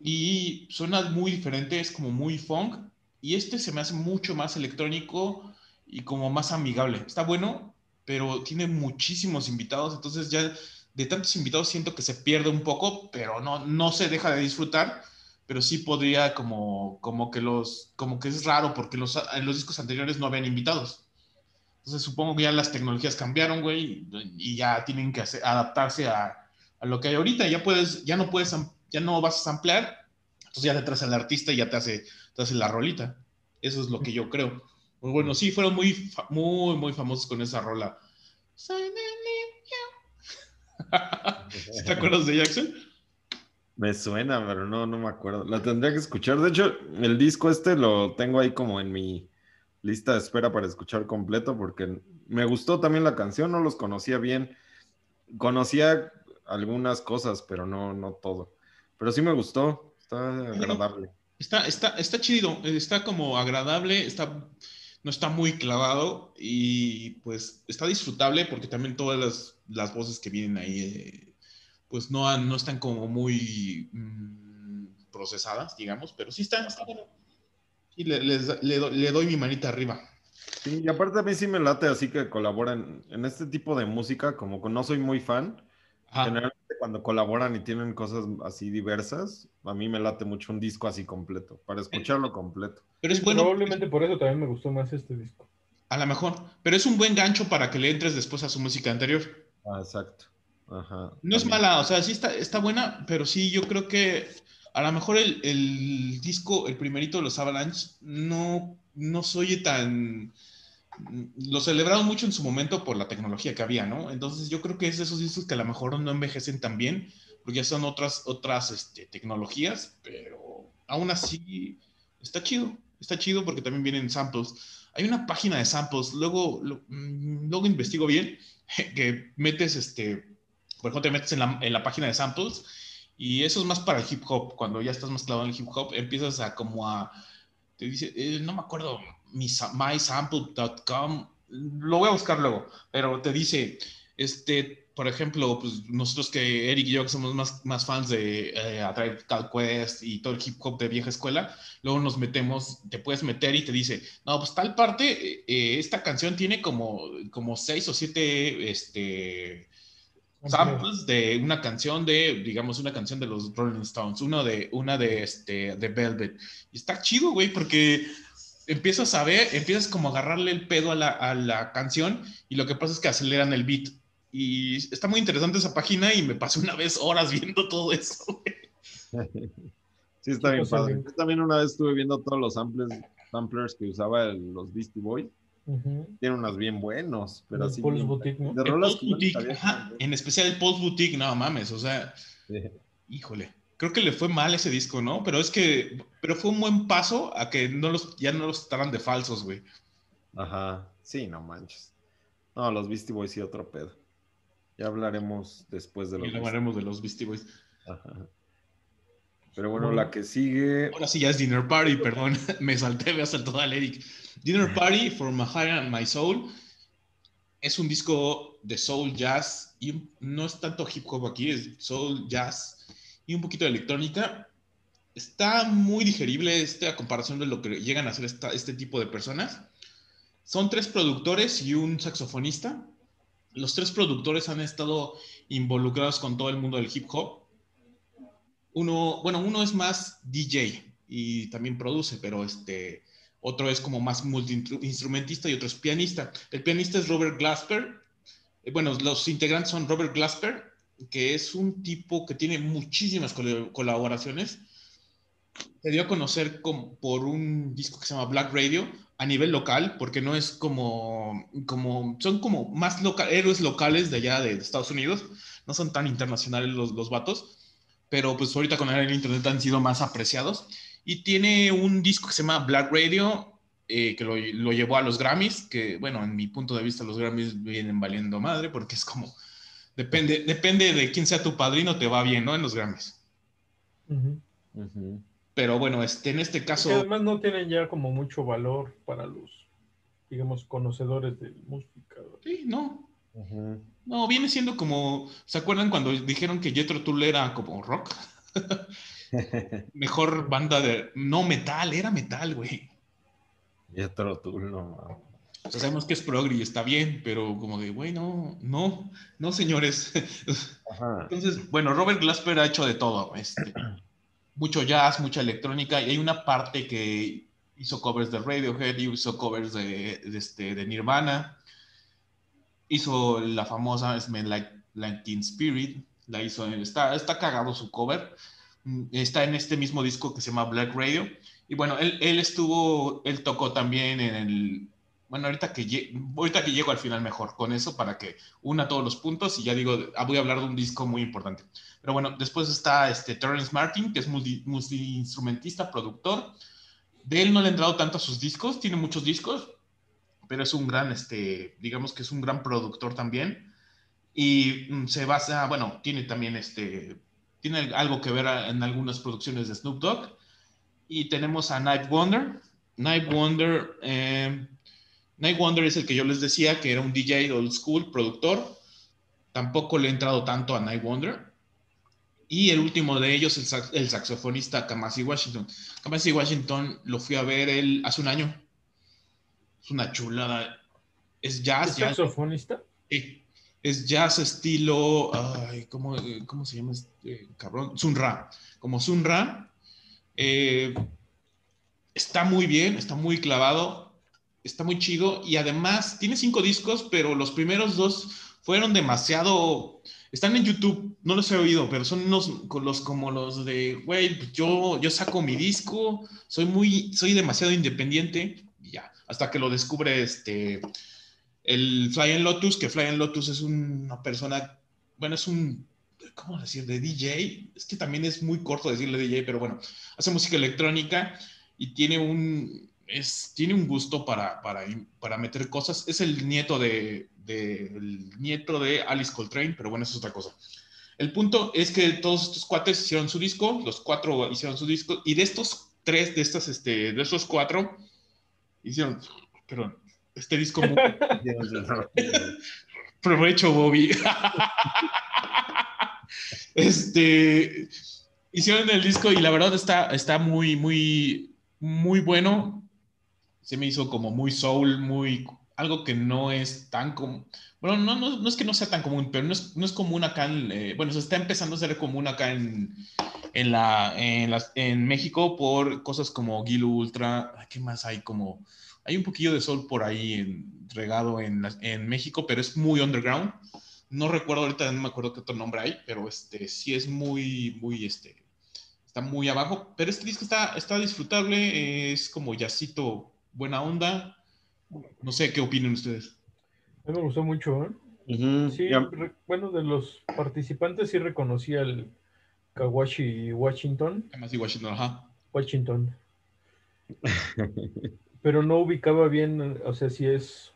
y suena muy diferente, es como muy funk, y este se me hace mucho más electrónico y como más amigable. Está bueno, pero tiene muchísimos invitados, entonces ya de tantos invitados siento que se pierde un poco, pero no, no se deja de disfrutar, pero sí podría como, como que los, como que es raro porque los, en los discos anteriores no habían invitados. Entonces supongo que ya las tecnologías cambiaron, güey, y ya tienen que hacer, adaptarse a, a, lo que hay ahorita. Ya puedes, ya no puedes, ya no vas a samplear, entonces ya te traes al artista y ya te hace, te hace la rolita. Eso es lo que yo creo. Pues bueno, sí, fueron muy, muy, muy famosos con esa rola. *laughs* ¿Te acuerdas de Jackson? Me suena, pero no, no me acuerdo. La tendría que escuchar. De hecho, el disco este lo tengo ahí como en mi lista de espera para escuchar completo, porque me gustó también la canción, no los conocía bien. Conocía algunas cosas, pero no, no todo. Pero sí me gustó, está agradable. Está, está, está chido, está como agradable, está no está muy clavado y pues está disfrutable porque también todas las, las voces que vienen ahí eh, pues no, no están como muy mmm, procesadas, digamos, pero sí está, está bueno. Y le, les, le, do, le, doy mi manita arriba. Sí, y aparte a mí sí me late así que colaboran en este tipo de música, como que no soy muy fan. Ajá. Generalmente cuando colaboran y tienen cosas así diversas, a mí me late mucho un disco así completo, para escucharlo completo. Pero es bueno. Probablemente por eso también me gustó más este disco. A lo mejor, pero es un buen gancho para que le entres después a su música anterior. Ah, exacto. Ajá. No también. es mala, o sea, sí está, está buena, pero sí, yo creo que a lo mejor el, el disco, el primerito de los Avalanche, no, no se oye tan. Lo celebraron mucho en su momento por la tecnología que había, ¿no? Entonces yo creo que es de esos discos que a lo mejor no envejecen tan bien, porque ya son otras, otras este, tecnologías, pero aún así está chido, está chido porque también vienen samples. Hay una página de samples, luego, lo, luego investigo bien, *laughs* que metes, este, por ejemplo, te metes en la, en la página de samples y eso es más para el hip hop, cuando ya estás más clavado en el hip hop, empiezas a como a, te dice, eh, no me acuerdo, mysample.com, lo voy a buscar luego, pero te dice, este, por ejemplo, pues nosotros que Eric y yo que somos más, más fans de eh, A Tribe Called Quest y todo el hip hop de vieja escuela, luego nos metemos, te puedes meter y te dice, no, pues tal parte, eh, esta canción tiene como, como seis o siete, este, samples de una canción de, digamos, una canción de los Rolling Stones, uno de, una de, este, de Velvet. Y está chido, güey, porque empiezas a ver, empiezas como a agarrarle el pedo a la, a la canción y lo que pasa es que aceleran el beat. Y está muy interesante esa página y me pasé una vez horas *laughs* viendo todo eso. Sí, está bien padre. Yo también una vez estuve viendo todos los samplers, samplers que usaba el- los Beastie Boys. Tiene unos bien buenos, pero El así. Bien- Boutique, ¿no? De El rolas Boutique, ajá, en especial el Pulse Boutique, no mames, o sea, Sí. híjole. Creo que le fue mal ese disco, ¿no? Pero es que, pero fue un buen paso a que no los, ya no los estaban de falsos, güey. Ajá, sí, no manches. No, los Beastie Boys sí, otro pedo. Ya hablaremos después de los Y Beastie hablaremos de los Beastie Boys. Ajá. Pero bueno, Bueno. la que sigue. Ahora sí ya es Dinner Party, perdón. *laughs* Me salté, me saltó al Eric. Dinner Party for My Heart and My Soul es un disco de soul jazz y no es tanto hip hop aquí, es soul jazz y un poquito de electrónica. Está muy digerible este a comparación de lo que llegan a hacer este tipo de personas. Son tres productores y un saxofonista. Los tres productores han estado involucrados con todo el mundo del hip hop. Uno, bueno, uno es más DJ y también produce, pero este otro es como más multi-instrumentista y otro es pianista. El pianista es Robert Glasper. Eh, Bueno, los integrantes son Robert Glasper, que es un tipo que tiene muchísimas col- colaboraciones. Se dio a conocer com- por un disco que se llama Black Radio a nivel local, porque no es como, como son como más loca- héroes locales de allá de Estados Unidos, no son tan internacionales los, los vatos, pero pues ahorita con el internet han sido más apreciados. Y tiene un disco que se llama Black Radio, eh, que lo, lo llevó a los Grammys, que bueno, en mi punto de vista los Grammys vienen valiendo madre, porque es como, depende, depende de quién sea tu padrino, te va bien, ¿no? En los Grammys. Pero bueno, este, en este Que caso, además no tienen ya como mucho valor para los, digamos, conocedores de música. sí, no, no, viene siendo como, ¿se acuerdan cuando dijeron que Jethro Tull era como rock? *laughs* Mejor banda de, no metal, era metal, güey. Otro tú, no mames. O sea, sabemos que es progre y está bien, pero como de, güey, no, no, no, señores. Ajá. Entonces, bueno, Robert Glasper ha hecho de todo, este, mucho jazz, mucha electrónica, y hay una parte que hizo covers de Radiohead, hizo covers de, de, este, de Nirvana, hizo la famosa Smell Like, like Teen Spirit, la hizo, está, está cagado su cover, está en este mismo disco que se llama Black Radio, y bueno, él, él estuvo, él tocó también en el, bueno, ahorita que, ahorita que llego al final mejor con eso para que una todos los puntos y ya digo, ah, voy a hablar de un disco muy importante. Pero bueno, después está este Terrence Martin, que es multi- multi-instrumentista, productor. De él no le he entrado tanto a sus discos, tiene muchos discos, pero es un gran, este, digamos que es un gran productor también. Y mm, se basa, bueno, tiene también este, tiene algo que ver en algunas producciones de Snoop Dogg. Y tenemos a Night Wonder. Night Wonder, eh, Night Wonder es el que yo les decía que era un DJ old school, productor. Tampoco le he entrado tanto a Night Wonder. Y el último de ellos, el, sax- el saxofonista Kamasi Washington. Kamasi Washington lo fui a ver él hace un año. Es una chulada. Es jazz, ¿Es jazz. saxofonista? Sí. Es jazz estilo. Ay, ¿cómo, cómo se llama este cabrón? Sun Ra. Como Sun Ra. eh, está muy bien, está muy clavado, está muy chido. Y además tiene cinco discos, pero los primeros dos fueron demasiado. Están en YouTube, no los he oído, pero son unos los, como los de, güey, yo, yo saco mi disco, soy muy, soy demasiado independiente, y ya, hasta que lo descubre este, el Flying Lotus, que Flying Lotus es una persona, bueno, es un, ¿cómo decir? De DJ, es que también es muy corto decirle DJ, pero bueno, hace música electrónica y tiene un, es, tiene un gusto para, para, para meter cosas. Es el nieto de, de, el nieto de Alice Coltrane, pero bueno, eso es otra cosa. El punto es que todos estos cuates hicieron su disco, los cuatro hicieron su disco, y de estos tres, de estas, este, de estos cuatro, hicieron, perdón, este disco muy, *laughs* Provecho, Bobby. *laughs* este, hicieron el disco y la verdad está, está muy, muy, muy bueno. Se me hizo como muy soul, muy, algo que no es tan común. Bueno, no, no, no es que no sea tan común, pero no es, no es común acá en, eh, bueno, se está empezando a ser común acá en, en, la, en, las, en México por cosas como Gil Ultra, ¿qué más hay? Como, hay un poquillo de sol por ahí regado en, en México, pero es muy underground. No recuerdo ahorita, no me acuerdo qué otro nombre hay, pero este, sí es muy, muy, este, está muy abajo. Pero este disco está, está disfrutable, es como yacito, buena onda. No sé qué opinan ustedes. A mí me gustó mucho, ¿eh? sí, bueno, de los participantes sí reconocí al Kawashi Washington. Kawashi Washington, ajá. Washington. Pero no ubicaba bien, o sea, si es,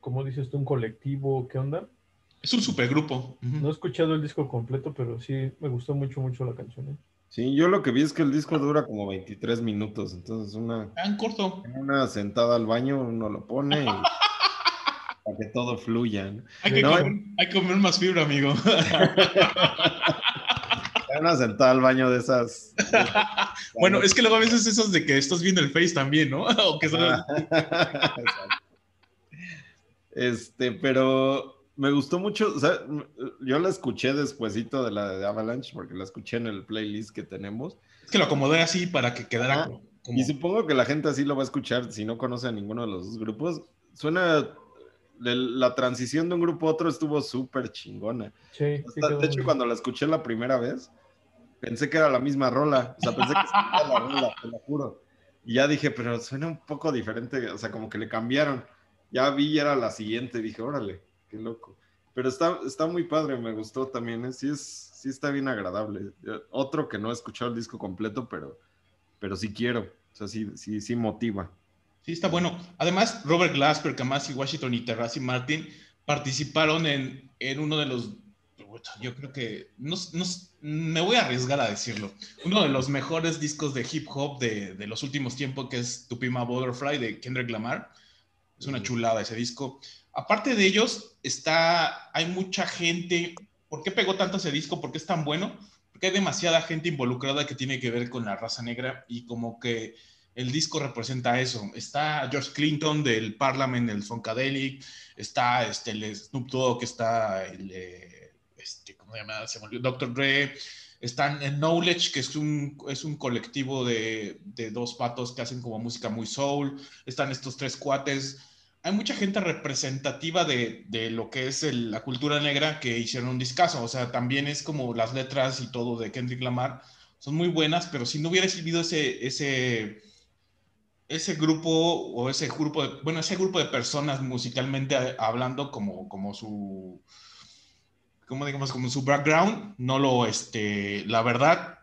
como dices tú, un colectivo, ¿qué onda? Es un supergrupo. No he escuchado el disco completo, pero sí me gustó mucho, mucho la canción. ¿eh? Sí, yo lo que vi es que el disco dura como 23 minutos, entonces una... Tan corto. Una sentada al baño uno lo pone y... *laughs* para que todo fluya. Hay, que comer, más fibra, amigo. *laughs* una sentada al baño de esas. *laughs* bueno, es que luego a veces esos de que estás viendo el Face también, ¿no? o que este, pero me gustó mucho, o sea, yo la escuché despuesito de la de Avalanche, porque la escuché en el playlist que tenemos. Es que lo acomodé así para que quedara como... Y supongo que la gente así lo va a escuchar si no conoce a ninguno de los dos grupos. Suena, la transición de un grupo a otro estuvo súper chingona. Sí, de hecho, cuando la escuché la primera vez, pensé que era la misma rola. O sea, pensé que era la rola, te lo juro. Y ya dije, pero suena un poco diferente, o sea, como que le cambiaron. Ya vi y era la siguiente, dije, órale qué loco. Pero está, está muy padre, me gustó también. ¿eh? Sí, es, sí está bien agradable. Otro que no he escuchado el disco completo, pero, pero sí quiero. O sea, sí, sí, sí motiva. Sí, está bueno. Además, Robert Glasper, Kamasi Washington y Terrasi Martin participaron en, en uno de los yo creo que no, no, me voy a arriesgar a decirlo. Uno de los mejores discos de hip hop de, de los últimos tiempos, que es Tupima Butterfly de Kendrick Lamar. Es una chulada ese disco. Aparte de ellos, está, hay mucha gente. ¿Por qué pegó tanto ese disco? ¿Por qué es tan bueno? Porque hay demasiada gente involucrada que tiene que ver con la raza negra y como que el disco representa eso. Está George Clinton del Parliament, el Funkadelic, está este, el Snoop Dogg, está el, eh, este, ¿cómo se llama? Se Dr. Dre, están en Knowledge, que es un, es un colectivo de, de dos patos que hacen como música muy soul, están estos tres cuates, hay mucha gente representativa de, de lo que es la cultura negra que hicieron un discazo. O sea, también es como las letras y todo de Kendrick Lamar son muy buenas, pero si no hubiera sido ese, ese, ese grupo o ese grupo de, bueno, ese grupo de personas musicalmente hablando como, como su, como digamos, como su background, no lo, este, la verdad,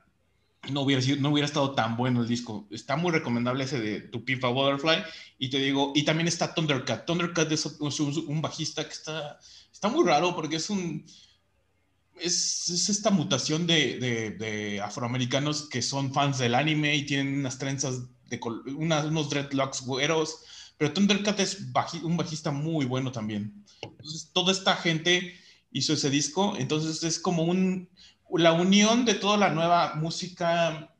no hubiera, sido, no hubiera estado tan bueno el disco. Está muy recomendable ese de Tu Pipa Butterfly. Y te digo, y también está Thundercat. Thundercat es un, bajista que está, está muy raro porque es un. Es, es esta mutación de, de, afroamericanos que son fans del anime y tienen unas trenzas, de unos dreadlocks güeros. Pero Thundercat es un bajista muy bueno también. Entonces, toda esta gente hizo ese disco. Entonces, es como un la unión de toda la nueva música,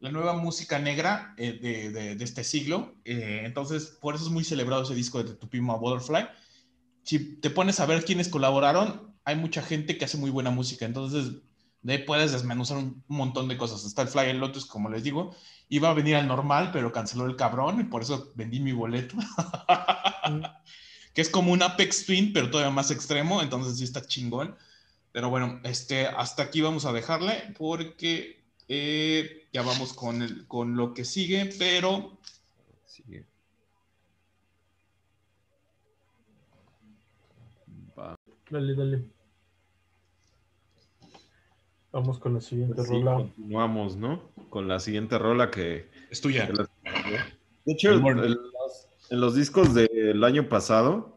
la nueva música negra eh, de, de, este siglo. Eh, entonces, por eso es muy celebrado ese disco de Tupima Butterfly. Si te pones a ver quiénes colaboraron, hay mucha gente que hace muy buena música. Entonces, de ahí puedes desmenuzar un, montón de cosas. Está el Fly Lotus, como les digo. Iba a venir al normal, pero canceló el cabrón y por eso vendí mi boleto. *laughs* que es como un Apex Twin, pero todavía más extremo. Entonces, sí está chingón. Pero bueno, este, hasta aquí vamos a dejarle porque eh, ya vamos con, el, con lo que sigue, pero... Sigue. Dale, dale. Vamos con la siguiente pues rola. Continuamos, ¿no? Con la siguiente rola que... Es tuya. de hecho, en los discos del año pasado,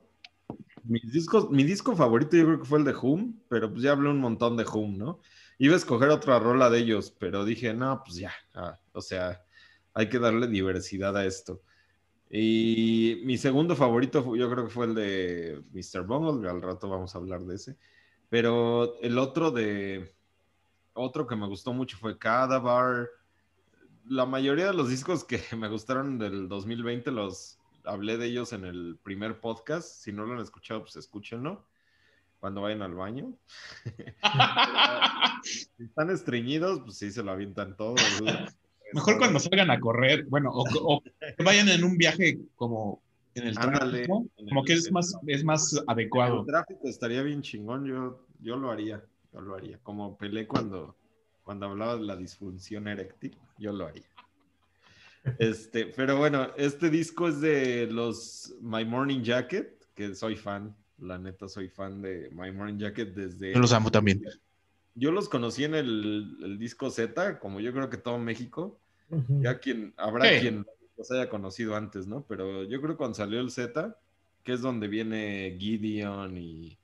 mis discos, mi disco favorito yo creo que fue el de Hum, pero pues ya hablé un montón de Hum, ¿no? Iba a escoger otra rola de ellos, pero dije, no, pues ya, ah, o sea, hay que darle diversidad a esto. Y mi segundo favorito yo creo que fue el de Mr. Bungle, al rato vamos a hablar de ese. Pero el otro de, otro que me gustó mucho fue Cadavar. La mayoría de los discos que *laughs* me gustaron del 2020 los hablé de ellos en el primer podcast. Si no lo han escuchado, pues escúchenlo. cuando vayan al baño. *laughs* si están estreñidos, pues sí, se lo avientan todo. Mejor cuando salgan a correr, bueno, o, vayan en un viaje como en el tráfico, como que es más, es más adecuado. el tráfico estaría bien chingón, yo, yo lo haría, yo lo haría. Como peleé cuando, cuando hablaba de la disfunción eréctil, yo lo haría. Este, pero bueno, este disco es de los My Morning Jacket, que soy fan, la neta soy fan de My Morning Jacket desde... Yo los amo también. Yo los conocí en el, disco Z, como yo creo que todo México. Ya quien, habrá quien los haya conocido antes, ¿no? Pero yo creo que cuando salió el Z, que es donde viene Gideon y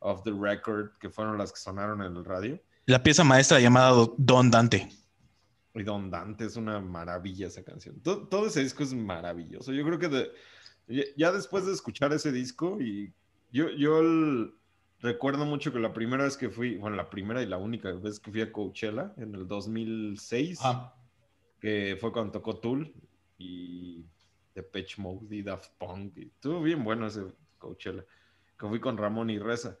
Off the Record, que fueron las que sonaron en el radio. La pieza maestra llamada Don Dante. Y Don Dante es una maravilla esa canción. Todo, ese disco es maravilloso. Yo creo que ya después de escuchar ese disco y yo, yo recuerdo mucho que la primera vez que fui, bueno, la primera y la única vez que fui a Coachella en el 2006, que fue cuando tocó Tool y Depeche Mode y Daft Punk. Y estuvo bien bueno ese Coachella, que fui con Ramón y Reza.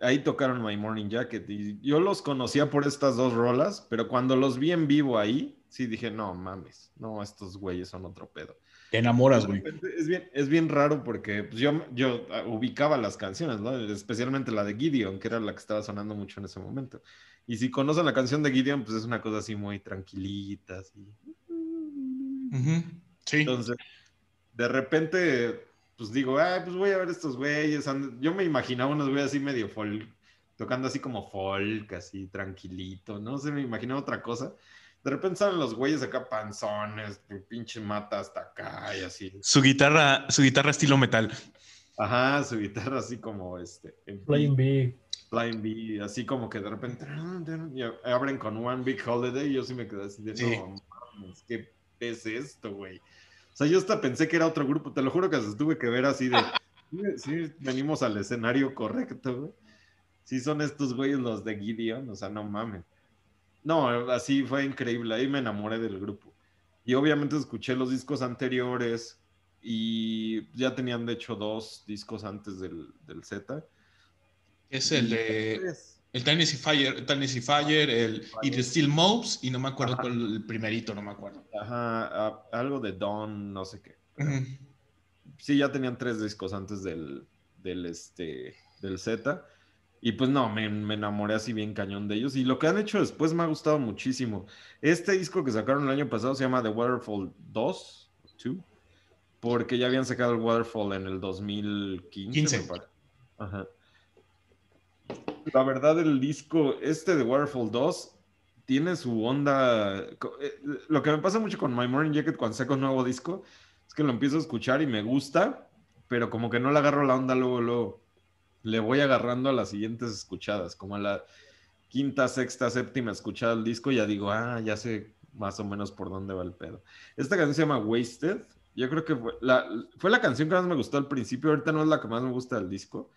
Ahí tocaron My Morning Jacket y yo los conocía por estas dos rolas, pero cuando los vi en vivo ahí, sí dije, no mames, no, estos güeyes son otro pedo. Te enamoras, güey. Es bien, es bien raro porque pues, yo, yo ah, ubicaba las canciones, ¿no? Especialmente la de Gideon, que era la que estaba sonando mucho en ese momento. Y si conocen la canción de Gideon, pues es una cosa así muy tranquilita, así. Sí. Entonces, de repente, pues digo, ay, pues voy a ver estos güeyes. Yo me imaginaba unos güeyes así medio folk, tocando así como folk, así tranquilito, no sé, me imaginaba otra cosa. De repente salen los güeyes acá panzones, pinche mata hasta acá y así. Su guitarra, su guitarra estilo metal. Ajá, su guitarra así como este. Flying B. Flying B, así como que de repente abren con One Big Holiday y yo sí me quedé así de no ¿qué es esto, güey? O sea, yo hasta pensé que era otro grupo, te lo juro que se tuve que ver así de. *laughs* sí, venimos al escenario correcto, güey. Sí, son estos güeyes los de Gideon, o sea, no mames. No, así fue increíble. Ahí me enamoré del grupo. Y obviamente escuché los discos anteriores y ya tenían de hecho dos discos antes del, del Z. Es el de el Tennessee Fire, el Tennessee Fire, el It Still Moves y no me acuerdo cuál el primerito, no me acuerdo. Ajá, algo de Dawn, no sé qué. Sí, ya tenían tres discos antes del, del, este, del Z. Y pues no, me, enamoré así bien cañón de ellos. Y lo que han hecho después me ha gustado muchísimo. Este disco que sacaron el año pasado se llama The Waterfall 2, 2 porque ya habían sacado el Waterfall en el 2015. Ajá. La verdad, el disco, este de Waterfall 2, tiene su onda. Eh, lo que me pasa mucho con My Morning Jacket cuando saco un nuevo disco es que lo empiezo a escuchar y me gusta, pero como que no le agarro la onda luego, luego le voy agarrando a las siguientes escuchadas, como a la quinta, sexta, séptima escuchada del disco, ya digo, ah, ya sé más o menos por dónde va el pedo. Esta canción se llama Wasted. Yo creo que fue la, fue la canción que más me gustó al principio, ahorita no es la que más me gusta del disco,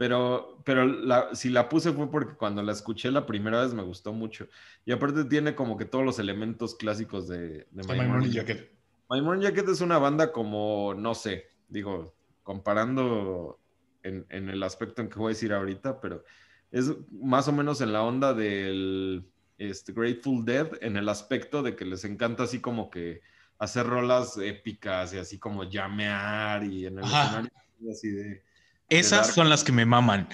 pero, pero la, si la puse fue porque cuando la escuché la primera vez me gustó mucho. Y aparte tiene como que todos los elementos clásicos de, de My, Morning Jacket. My Morning Jacket es una banda como, no sé, digo, comparando en, el aspecto en que voy a decir ahorita, pero es más o menos en la onda del este, Grateful Dead, en el aspecto de que les encanta así como que hacer rolas épicas y así como llamear y en el escenario así de... Esas son las que me maman.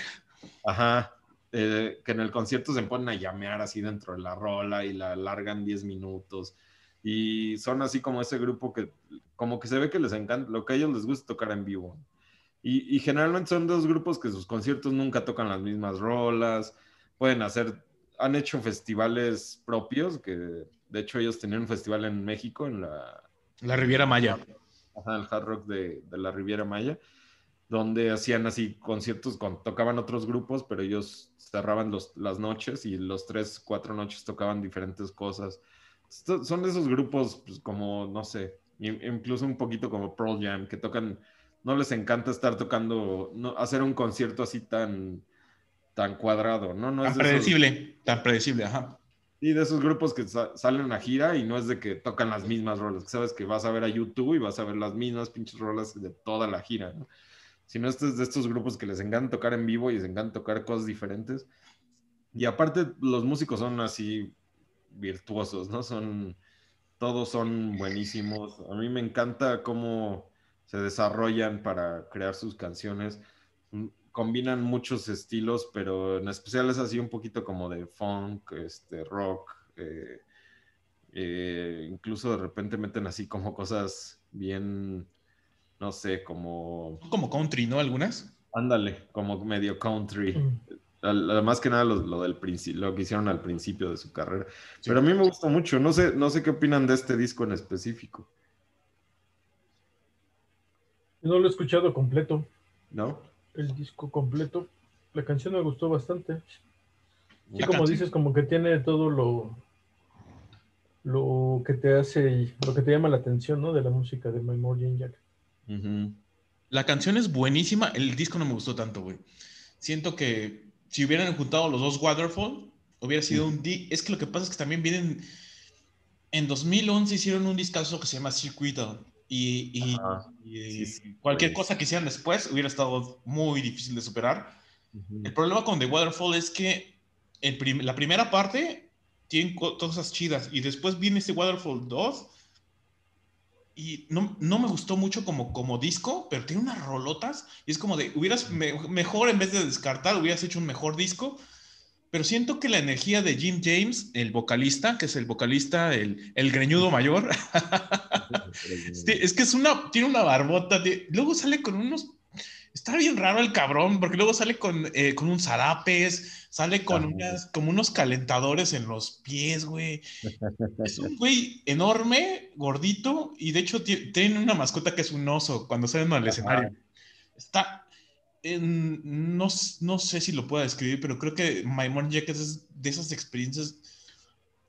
Ajá. Eh, que en el concierto se ponen a llamear así dentro de la rola y la largan 10 minutos. Y son así como ese grupo que como que se ve que les encanta, lo que a ellos les gusta tocar en vivo. Y, generalmente son dos grupos que sus conciertos nunca tocan las mismas rolas, pueden hacer, han hecho festivales propios, que de hecho ellos tenían un festival en México, en la... La Riviera Maya. Ajá, el Hard Rock de, la Riviera Maya, donde hacían así conciertos, con, tocaban otros grupos, pero ellos cerraban los, las noches y los tres, cuatro noches tocaban diferentes cosas. son de esos grupos pues, como, no sé, incluso un poquito como Pearl Jam, que tocan no les encanta estar tocando, no, hacer un concierto así tan, tan cuadrado, ¿no? no tan predecible, tan predecible, ajá. Y de esos grupos que salen a gira y no es de que tocan las mismas rolas, que sabes que vas a ver a YouTube y vas a ver las mismas pinches rolas de toda la gira, ¿no? Sino este es de estos grupos que les encanta tocar en vivo y les encanta tocar cosas diferentes. Y aparte, los músicos son así virtuosos, ¿no? Son, todos son buenísimos. A mí me encanta cómo se desarrollan para crear sus canciones. Mm, combinan muchos estilos, pero en especial es así un poquito como de funk, este, rock. Eh, eh, incluso de repente meten así como cosas bien, no sé, como... Como country, ¿no? Algunas. Ándale, como medio country. Mm. más que nada lo, del lo que hicieron al principio de su carrera. Pero a mí me gusta mucho. No sé, no sé qué opinan de este disco en específico. No lo he escuchado completo. ¿No? El disco completo. La canción me gustó bastante. Sí, como dices, como que tiene todo lo, lo que te hace, lo que te llama la atención, ¿no? De la música de My La canción es buenísima, el disco no me gustó tanto, güey. Siento que si hubieran juntado los dos Waterfall, hubiera sido un... Es que lo que pasa es que también vienen... En 2011 hicieron un discazo que se llama Circuit y, cualquier cosa que hicieran después hubiera estado muy difícil de superar. El problema con The Waterfall es que la primera parte tiene cosas chidas y después viene este Waterfall 2 y no, no, me gustó mucho como, como disco, pero tiene unas rolotas y es como de, hubieras mejor en vez de descartar, hubieras hecho un mejor disco. Pero siento que la energía de Jim James, el vocalista, que es el vocalista, el, el greñudo mayor, *laughs* es que es una, tiene una barbota, luego sale con unos, está bien raro el cabrón, porque luego sale con, eh, con un zarapes, sale con unas, como unos calentadores en los pies, güey. Es un *laughs* güey enorme, gordito, y de hecho tiene una mascota que es un oso cuando salen al escenario. Está, no, no, sé si lo puedo describir, pero creo que My Morning Jacket es de esas experiencias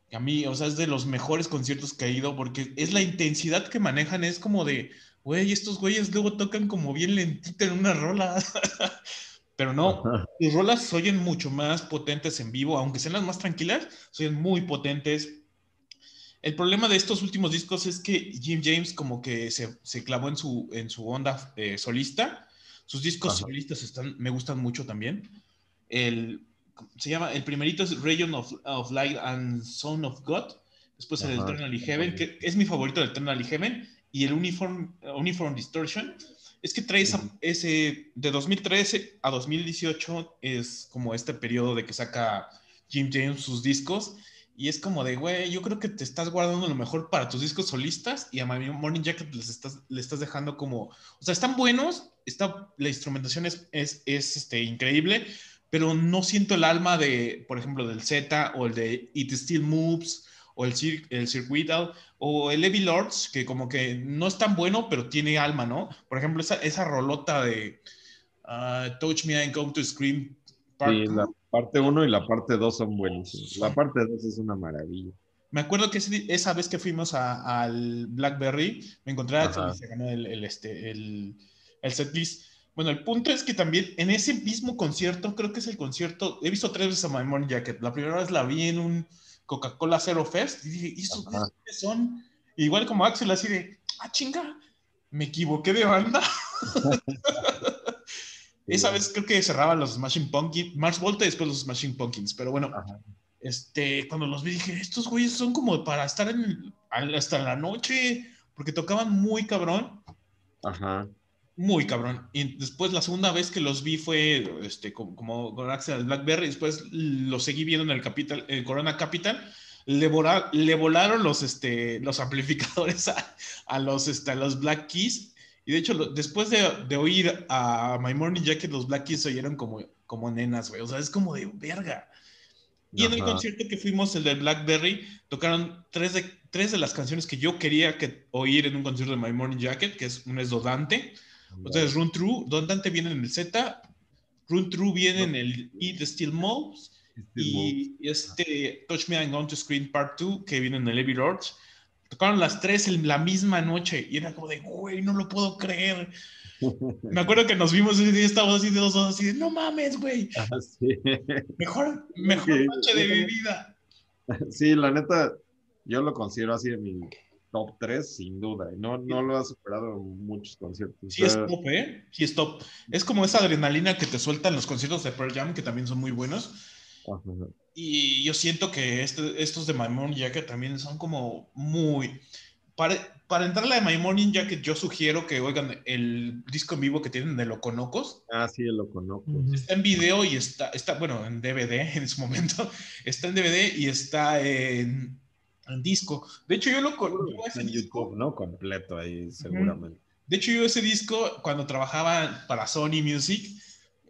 que a mí, o sea, es de los mejores conciertos que he ido porque es la intensidad que manejan, es como de, güey, estos güeyes luego tocan como bien lentita en una rola. *laughs* pero no, sus rolas se oyen mucho más potentes en vivo, aunque sean las más tranquilas, se oyen muy potentes. El problema de estos últimos discos es que Jim James como que se, se clavó en su, en su onda eh, solista sus discos solistas están, me gustan mucho también. El, se llama, el primerito es Region of, of Light and Son of God. Después el Eternally Heaven, que es mi favorito del Eternally Heaven. Y el Uniform, Uniform Distortion. Es que trae ese, de 2013 a 2018 es como este periodo de que saca Jim James sus discos. Y es como de, güey, yo creo que te estás guardando lo mejor para tus discos solistas y a My Morning Jacket les estás, le estás dejando como, o sea, están buenos, está, la instrumentación es, es, es este, increíble, pero no siento el alma de, por ejemplo, del Z o el de It Still Moves o el, el Circuital o el Heavy Lords, que como que no es tan bueno, pero tiene alma, ¿no? Por ejemplo, esa, esa rolota de uh, Touch Me and Come to Scream. sí, la parte 1 y la parte 2 son buenísimas. La parte 2 es una maravilla. Me acuerdo que esa vez que fuimos al Blackberry, me encontré a y se ganó el, el, este, el, el setlist. Bueno, el punto es que también en ese mismo concierto, creo que es el concierto, he visto tres veces a My Morning Jacket. La primera vez la vi en un Coca-Cola Zero Fest y dije, ¿y estos qué son? Igual como Axel, así de, ah, chinga, me equivoqué de banda. *laughs* Esa vez creo que cerraban los Smashing Pumpkins, Mars Volta y después los Smashing Pumpkins, pero bueno, este, cuando los vi dije, estos güeyes son como para estar en, hasta la noche, porque tocaban muy cabrón. Ajá muy cabrón. Y después la segunda vez que los vi fue este, como, con Axel Blackberry. Después los seguí viendo en el, Capital, el Corona Capital. Le, le, volaron los, este, los *laughs* amplificadores a, los, este, los Black Keys. Y de hecho, después de, de, oír a My Morning Jacket, los Black Keys se oyeron como, como nenas, güey. O sea, es como de verga. Y en el concierto que fuimos, el de Blackberry, tocaron tres de, tres de las canciones que yo quería que, oír en un concierto de My Morning Jacket, que es un es Dodante, entonces, Run True, Don Dante viene en el Z, Run True viene en el E de Steel Moves, y, este Touch Me I'm Going to Screen Part 2, que viene en el Heavy Lords. Tocaron las tres en la misma noche y era como de, güey, no lo puedo creer. *laughs* Me acuerdo que nos vimos y estábamos así de dos así de, no mames, güey. Ah, *laughs* mejor, *laughs* mejor noche de mi vida. Sí, la neta, yo lo considero así de mi top 3 sin duda. No, no lo ha superado en muchos conciertos. Sí, es top, ¿eh? Sí, es top. Es como esa adrenalina que te sueltan los conciertos de Pearl Jam, que también son muy buenos. Y yo siento que este, estos de My Morning Jacket también son como muy... Para, para entrar a la de My Morning Jacket, yo sugiero que oigan el disco en vivo que tienen de Loconocos. Ah, sí, el Loconocos. Está en video y está, está, bueno, en DVD *laughs* en su momento. Está en DVD y está en, en disco. De hecho, yo lo conozco. En YouTube, ¿no? Completo ahí, seguramente. De hecho, yo ese disco, cuando trabajaba para Sony Music,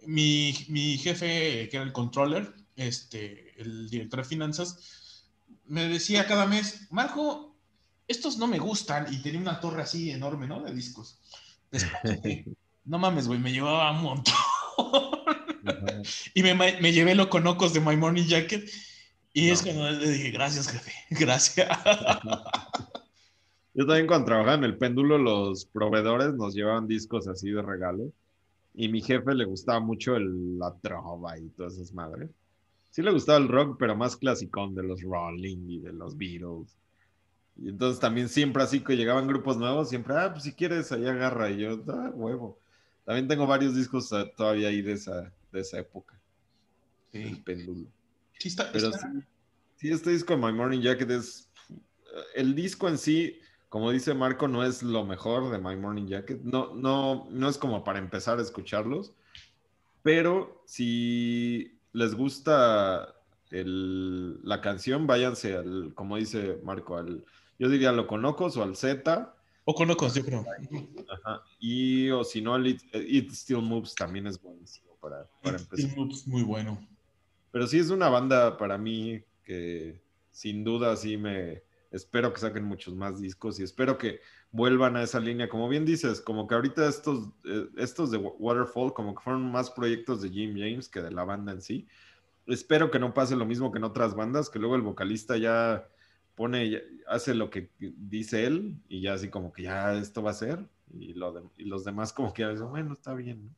mi, mi jefe, que era el controller, este, el director de finanzas, me decía cada mes, Marco, estos no me gustan, y tenía una torre así enorme, ¿no? De discos. *laughs* no mames, güey, me llevaba un montón. *laughs* y me, me, llevé lo conocos de My Morning Jacket, y es cuando le dije, gracias, jefe, *laughs* gracias. Yo también cuando trabajaba en el péndulo, los proveedores nos llevaban discos así de regalo. Y mi jefe le gustaba mucho el, la trova y todas esas madres. Sí le gustaba el rock, pero más clasicón de los Rolling y de los Beatles. Y entonces también siempre así que llegaban grupos nuevos, siempre, ah, pues si quieres, ahí agarra. Y yo, ah, huevo. También tengo varios discos ah, todavía ahí de esa, de esa época. Sí. El péndulo. Sí, está, Pero Sí, este disco de My Morning Jacket es. El disco en sí, como dice Marco, no es lo mejor de My Morning Jacket. No, no, no es como para empezar a escucharlos. Pero si les gusta la canción, váyanse al, como dice Marco, al, yo diría lo Conocos o al Z. O Conocos, yo creo. Ajá. Y o si no, al It, Still Moves también es buenísimo para, para empezar. Still Moves, muy bueno. Pero sí es una banda para mí que sin duda sí me espero que saquen muchos más discos y espero que vuelvan a esa línea. Como bien dices, como que ahorita estos, eh, estos de Waterfall como que fueron más proyectos de Jim James que de la banda en sí espero que no pase lo mismo que en otras bandas, que luego el vocalista ya pone, hace lo que dice él y ya así como que ya esto va a ser y, lo y los demás como que ya dicen, bueno, está bien.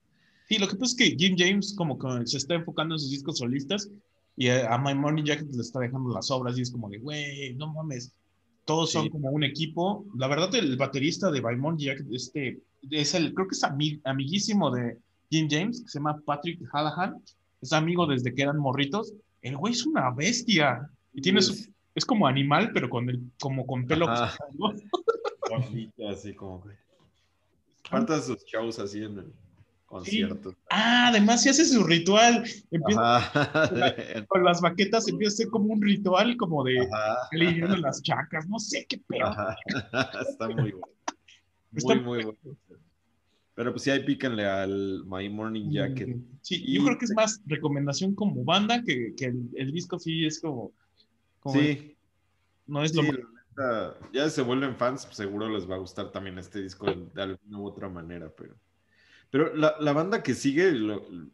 Sí, lo que pasa es que Jim James como que se está enfocando en sus discos solistas y a My Morning Jacket le está dejando las obras y es como de, güey, no mames, todos son como un equipo. La verdad, el baterista de My Morning Jacket, este, es el, creo que es amiguísimo de Jim James, que se llama Patrick Hallahan es amigo desde que eran morritos. El güey es una bestia. Y tiene es como animal, pero con el, como con pelo. *laughs* así como que. Falta sus shows así en el concierto. Ah, además si hace su ritual. Empieza *laughs* con las baquetas empieza a ser como un ritual, como de leyendo las chacas, no sé qué pedo. *laughs* Está muy bueno. *laughs* Muy, muy bueno. Pero pues sí, ahí pícanle al My Morning Jacket. Sí, yo creo que es más recomendación como banda que, que el, disco sí es como. sí. no es lo sí, Ya se vuelven fans, pues, seguro les va a gustar también este disco de, alguna u otra manera, pero. Pero la, la banda que sigue,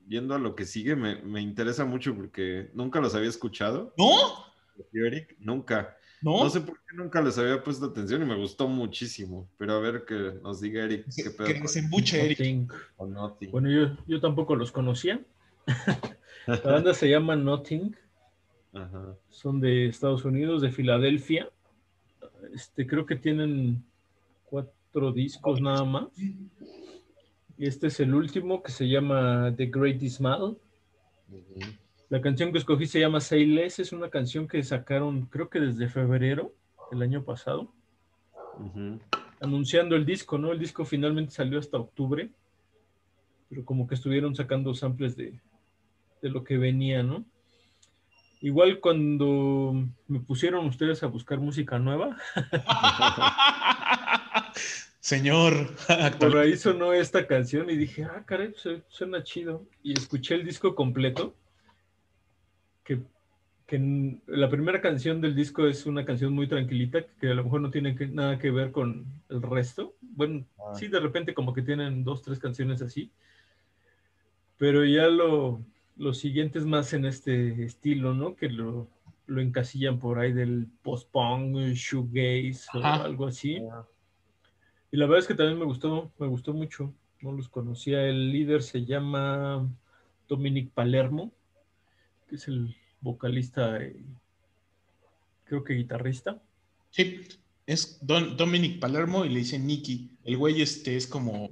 viendo a lo que sigue, me, me, interesa mucho porque nunca los había escuchado. ¿No? Eric, nunca. ¿No? sé por qué nunca les había puesto atención y me gustó muchísimo. Pero a ver que nos diga Eric. ¿qué pedo que se embuche Eric. Bueno, yo, yo tampoco los conocía. *laughs* La banda se llama Nothing. Son de Estados Unidos, de Filadelfia. Este, creo que tienen cuatro discos nada más. Y este es el último que se llama The Great Smile. La canción que escogí se llama Say Less, es una canción que sacaron creo que desde febrero del año pasado, anunciando el disco, ¿no? El disco finalmente salió hasta octubre, pero como que estuvieron sacando samples de, de lo que venía, ¿no? Igual cuando me pusieron ustedes a buscar música nueva. *laughs* *laughs* Señor. *laughs* Por ahí sonó esta canción y dije, ah, caray, suena chido. Y escuché el disco completo que, la primera canción del disco es una canción muy tranquilita, que a lo mejor no tiene nada que ver con el resto. Bueno, ah. sí, de repente como que tienen dos, tres canciones así, pero ya lo, lo siguiente es más en este estilo, ¿no? Que lo, lo encasillan por ahí del post-punk, shoegaze o algo así. Y la verdad es que también me gustó, me gustó mucho. No los conocía. El líder se llama Dominic Palermo que es el vocalista, creo que guitarrista. Sí. es Don, Dominic Palermo y le dicen Nicky. El güey este es como,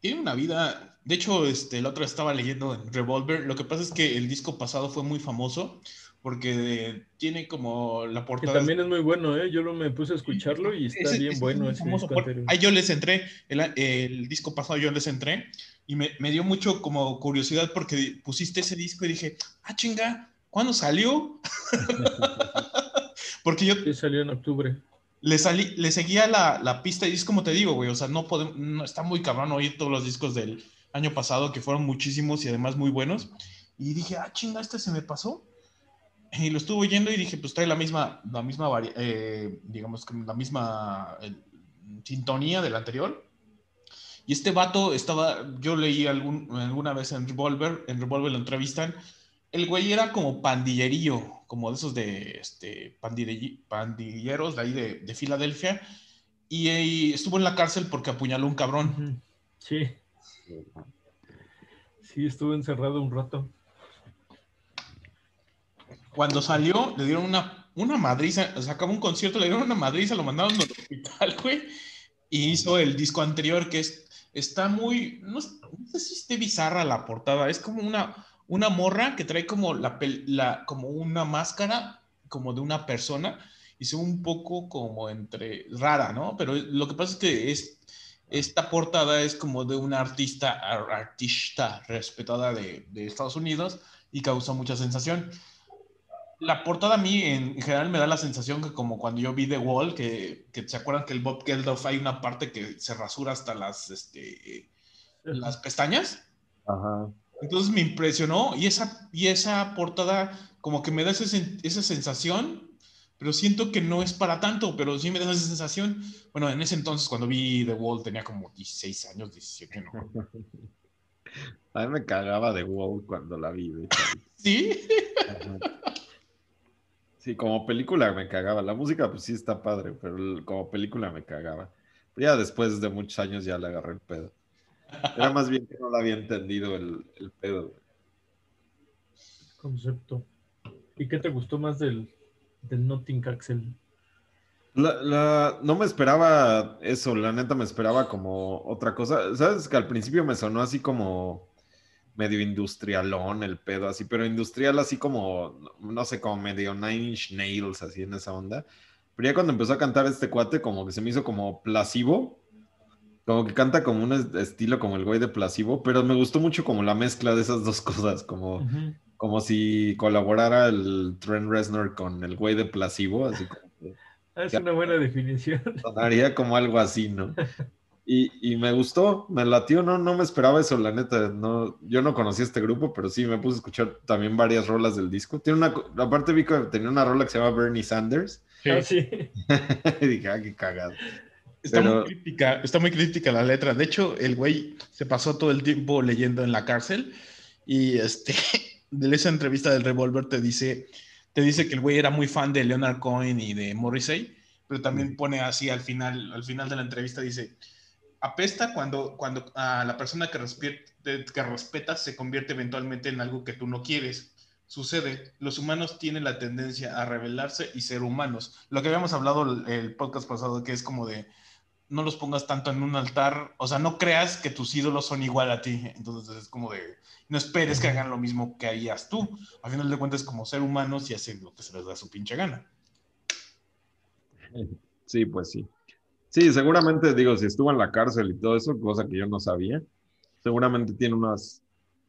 tiene una vida, de hecho, este, el otro estaba leyendo en Revolver, lo que pasa es que el disco pasado fue muy famoso porque tiene como la portada. Que también es muy bueno, ¿eh? Yo lo me puse a escucharlo y está bien bueno. Ese ahí yo les entré, el, el, disco pasado yo les entré y me, me, dio mucho como curiosidad porque pusiste ese disco y dije, ah, chinga, ¿cuándo salió? *laughs* porque yo... Sí, salió en octubre. Le, salí, le seguía la, la pista y es como te digo, güey, o sea, no podemos, no, está muy cabrón oír todos los discos del año pasado que fueron muchísimos y además muy buenos. Y dije, ah, chinga, este se me pasó y lo estuve oyendo y dije, pues trae la misma, la misma, eh, digamos, la misma sintonía del anterior. Y este vato estaba, yo leí algún, alguna vez en Revolver, en Revolver lo entrevistan, el güey era como pandillerillo, como de esos de este, pandilleros de ahí de, de Filadelfia, y, estuvo en la cárcel porque apuñaló un cabrón. Sí. Sí, estuvo encerrado un rato cuando salió, le dieron una, una madriza, o sea, acabó un concierto, le dieron una madriza, lo mandaron al hospital, *laughs* güey, y hizo el disco anterior que es, está muy, no, sé si esté bizarra la portada, es como una, una morra que trae como, la, la, como una máscara, como de una persona, y se un poco como entre rara, ¿no? Pero lo que pasa es que es, esta portada es como de una artista, artista respetada de, de Estados Unidos y causa mucha sensación la portada a mí en general me da la sensación que como cuando yo vi The Wall, que, que se acuerdan que el Bob Geldof hay una parte que se rasura hasta las, este, las pestañas. Ajá. Entonces me impresionó y esa, y esa portada como que me da esa sensación, pero siento que no es para tanto, pero sí me da esa sensación. Bueno, en ese entonces cuando vi The Wall tenía como 16 años, 17, ¿no? *laughs* A mí me cagaba The Wall cuando la vi. ¿Sí? Sí, como película me cagaba. La música, pues sí está padre, pero como película me cagaba. ya después de muchos años ya le agarré el pedo. Era más bien que no lo había entendido el, el pedo. Concepto. ¿Y qué te gustó más del, del Notting Axel? La, no me esperaba eso, la neta me esperaba como otra cosa. Sabes que al principio me sonó así como medio industrialón el pedo, así, pero industrial así como, no sé, como medio Nine Inch Nails, así en esa onda. Pero ya cuando empezó a cantar este cuate, como que se me hizo como plasivo, como que canta como un estilo como el güey de plasivo, pero me gustó mucho como la mezcla de esas dos *laughs* cosas, como, como si colaborara el Trent Reznor con el güey de plasivo, así como... *laughs* Es una buena definición. Sonaría como algo así, ¿no? *laughs* Y, me gustó, me latió, no, no me esperaba eso, la neta. No, yo no conocía este grupo, pero sí me puse a escuchar también varias rolas del disco. Tiene una, aparte vi que tenía una rola que se llama Bernie Sanders. Sí. Ah, *laughs* y dije, ah, qué cagado. Está, muy crítica, está muy crítica la letra. De hecho, el güey se pasó todo el tiempo leyendo en la cárcel y este, *laughs* de esa entrevista del Revolver te dice, te dice que el güey era muy fan de Leonard Cohen y de Morrissey, pero también pone así al final, al final de la entrevista dice, apesta cuando, cuando a la persona que, que respetas se convierte eventualmente en algo que tú no quieres. Sucede, los humanos tienen la tendencia a rebelarse y ser humanos. Lo que habíamos hablado el, podcast pasado, que es como de no los pongas tanto en un altar, o sea, no creas que tus ídolos son igual a ti. Entonces es como de, no esperes que hagan lo mismo que harías tú. A final de cuentas, como ser humanos y hacen lo que se les da su pinche gana. Sí, pues sí. Sí, seguramente, digo, si estuvo en la cárcel y todo eso, cosa que yo no sabía, seguramente tiene unas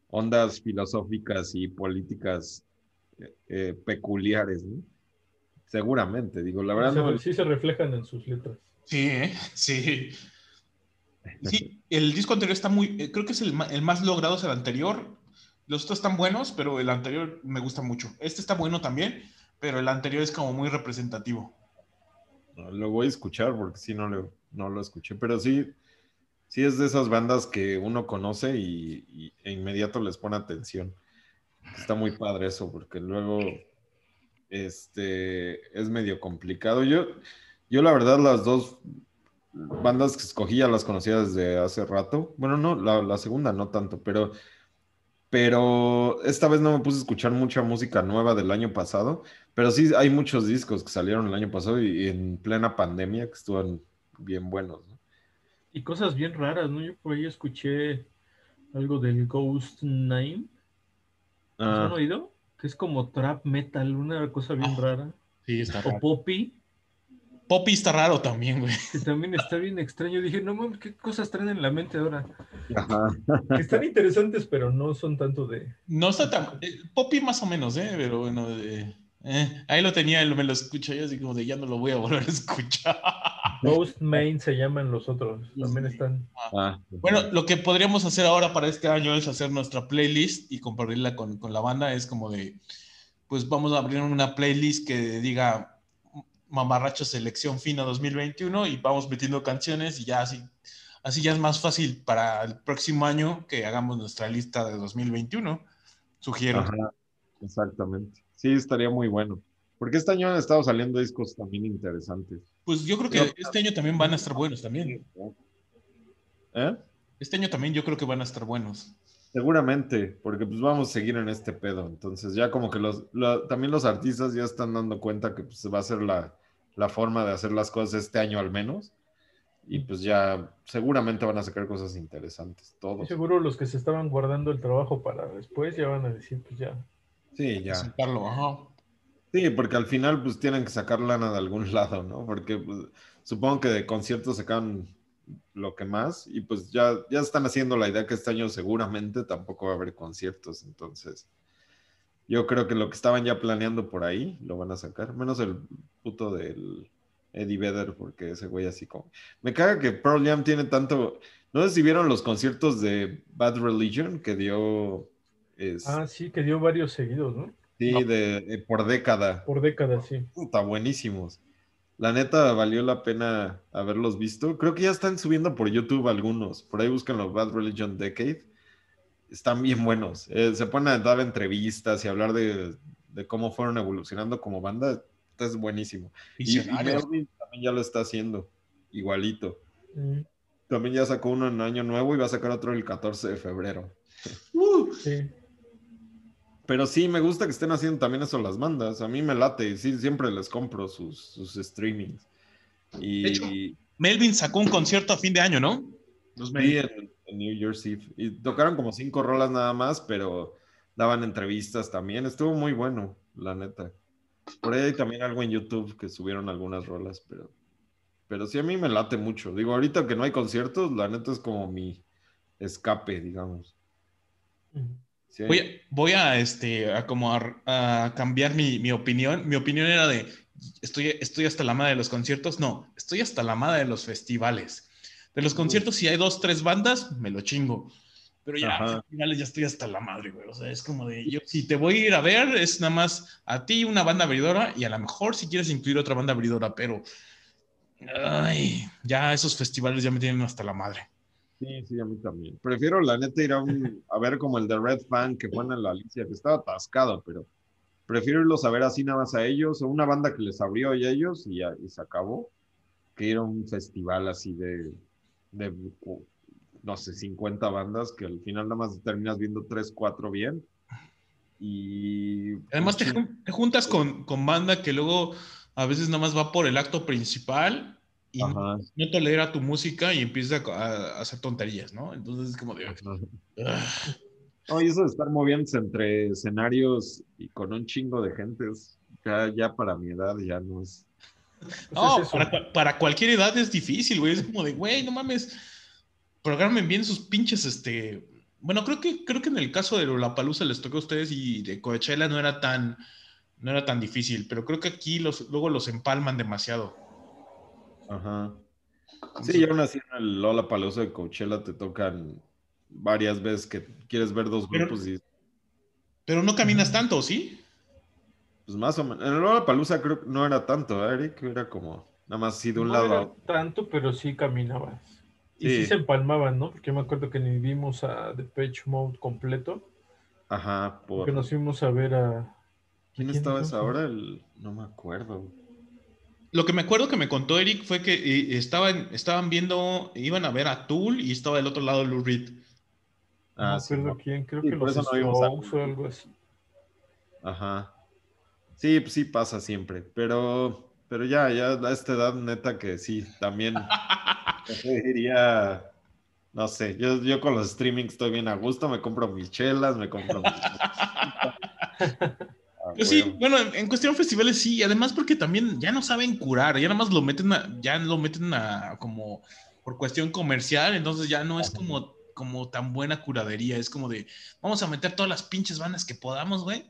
ondas filosóficas y políticas eh, eh, peculiares, ¿no? Seguramente, digo, la verdad. Sí, se reflejan en sus letras. Sí, ¿eh? sí. Sí, el disco anterior está muy, creo que es el, el más logrado es el anterior. Los otros están buenos, pero el anterior me gusta mucho. Este está bueno también, pero el anterior es como muy representativo lo voy a escuchar porque sí no lo, no lo escuché, pero sí, sí es de esas bandas que uno conoce y, e inmediato les pone atención. Está muy padre eso, porque luego este, es medio complicado. Yo, yo la verdad las dos bandas que escogí ya las conocía desde hace rato. Bueno, no, la, la segunda no tanto, pero pero esta vez no me puse a escuchar mucha música nueva del año pasado, pero sí hay muchos discos que salieron el año pasado y, en plena pandemia que estuvieron bien buenos. ¿no? Y cosas bien raras, ¿no? Yo por ahí escuché algo del Ghost Name. ¿Has ah. oído? Que es como trap metal, una cosa bien ah, rara. Sí, está O Poppy. Poppy está raro también, güey. Que también está bien extraño. Dije, no mames, ¿qué cosas traen en la mente ahora? Ajá. Están interesantes, pero no son tanto de. No está tan. Eh, Poppy más o menos, ¿eh? Pero bueno, eh, ahí lo tenía, me lo escucho y así como de ya no lo voy a volver a escuchar. Ghost Main se llaman los otros, también están. Ah, bueno, lo que podríamos hacer ahora para este año es hacer nuestra playlist y compartirla con, con la banda. Es como de, pues vamos a abrir una playlist que diga Mamarracho Selección Fina 2021 y vamos metiendo canciones y ya así, así ya es más fácil para el próximo año que hagamos nuestra lista de 2021. Sugiero. exactamente. Sí, estaría muy bueno. Porque este año han estado saliendo discos también interesantes. Pues yo creo que este año también van a estar buenos también. ¿Eh? Este año también yo creo que van a estar buenos. Seguramente, porque pues vamos a seguir en este pedo. Entonces ya como que los, también los artistas ya están dando cuenta que pues, va a ser la, forma de hacer las cosas este año al menos. Y pues ya seguramente van a sacar cosas interesantes, todos. Seguro los que se estaban guardando el trabajo para después ya van a decir, pues ya. Sí, ya. Sacarlo, ajá. Sí, porque al final pues tienen que sacar lana de algún *laughs* lado, ¿no? Porque pues, supongo que de conciertos sacan lo que más y pues ya, ya están haciendo la idea que este año seguramente tampoco va a haber conciertos, entonces yo creo que lo que estaban ya planeando por ahí lo van a sacar, menos el puto del Eddie Vedder, porque ese güey así como... Me caga que Pearl Jam tiene tanto... No sé si vieron los conciertos de Bad Religion que dio... Ah, sí, que dio varios seguidos, ¿no? Sí, de, por década. Por década, sí. Está buenísimos. La neta valió la pena haberlos visto. Creo que ya están subiendo por YouTube algunos. Por ahí buscan los Bad Religion Decade. Están bien buenos. Eh, se ponen a dar entrevistas y hablar de, cómo fueron evolucionando como banda. Es buenísimo. Y, Melvin también ya lo está haciendo. Igualito. Mm. También ya sacó uno en Año Nuevo y va a sacar otro el 14 de febrero. Uh, sí. Pero sí, me gusta que estén haciendo también eso las bandas. A mí me late y sí, siempre les compro sus, sus streamings. Y... De hecho, Melvin sacó un concierto a fin de año, ¿no? Sí, en, New Year's Eve. Y tocaron como cinco rolas nada más, pero daban entrevistas también. Estuvo muy bueno, la neta. Por ahí hay también algo en YouTube que subieron algunas rolas, pero, pero sí a mí me late mucho. Digo, ahorita que no hay conciertos, la neta es como mi escape, digamos. Voy, a, este, a como a, cambiar mi, opinión. Mi opinión era de, estoy, estoy hasta la madre de los conciertos. No, estoy hasta la madre de los festivales. De los conciertos, si hay dos, tres bandas, me lo chingo. Pero ya, festivales ya estoy hasta la madre, güey. O sea, es como de, yo, si te voy a ir a ver, es nada más a ti una banda abridora y a lo mejor si quieres incluir otra banda abridora, pero, ay, ya esos festivales ya me tienen hasta la madre. Sí, sí, a mí también. Prefiero, la neta, ir a, un, a ver como el de Red Fan que pone en la Alicia, que estaba atascado, pero prefiero irlos a ver así nada más a ellos, o una banda que les abrió y a ellos y, y se acabó, que ir a un festival así de, de, no sé, 50 bandas, que al final nada más terminas viendo 3, 4 bien. Y. Además, te, te juntas con, con banda que luego a veces nada más va por el acto principal y no, tolera tu música y empieza a, hacer tonterías, ¿no? Entonces es como de... No, y eso de estar moviéndose entre escenarios y con un chingo de gente, ya, ya para mi edad ya no es... *laughs* No, para, cualquier edad es difícil, güey. Es como de, güey, no mames, programen bien sus pinches, este... Bueno, creo que, creo que en el caso de Lollapalooza les tocó a ustedes y de Coachella no era tan, no era tan difícil, pero creo que aquí los, luego los empalman demasiado. Ajá. Sí, y aún así en el Lola Paloso de Coachella te tocan varias veces que quieres ver dos grupos pero, y... Pero no caminas tanto, ¿sí? Pues más o menos. En el Lola Palusa creo que no era tanto, ¿eh, Eric? Era como nada más así de un lado a tanto, pero sí caminabas. Y sí. se empalmaban, ¿no? Porque me acuerdo que ni vimos a The Page Mode completo. Ajá, por... Porque nos fuimos a ver a... ¿Quién, estaba esa hora? El... No me acuerdo. Lo que me acuerdo que me contó Eric fue que eh, estaban, estaban viendo, iban a ver a Tool y estaba del otro lado Lou Reed. no Ah, sí, recuerdo no. quién, creo Sí, que por los eso no vimos a- algo así. Ajá. Sí, pues sí pasa siempre, pero, pero ya, ya a esta edad, neta que sí, también *laughs* diría, no sé, yo, yo con los streamings estoy bien a gusto, me compro mis chelas, me compro mis... *laughs* Sí, bueno, en, en cuestión de festivales sí, y además porque también ya no saben curar, ya nada más lo meten a, ya lo meten a como por cuestión comercial, entonces ya no es como, como tan buena curadería, es como de, vamos a meter todas las pinches bandas que podamos, güey,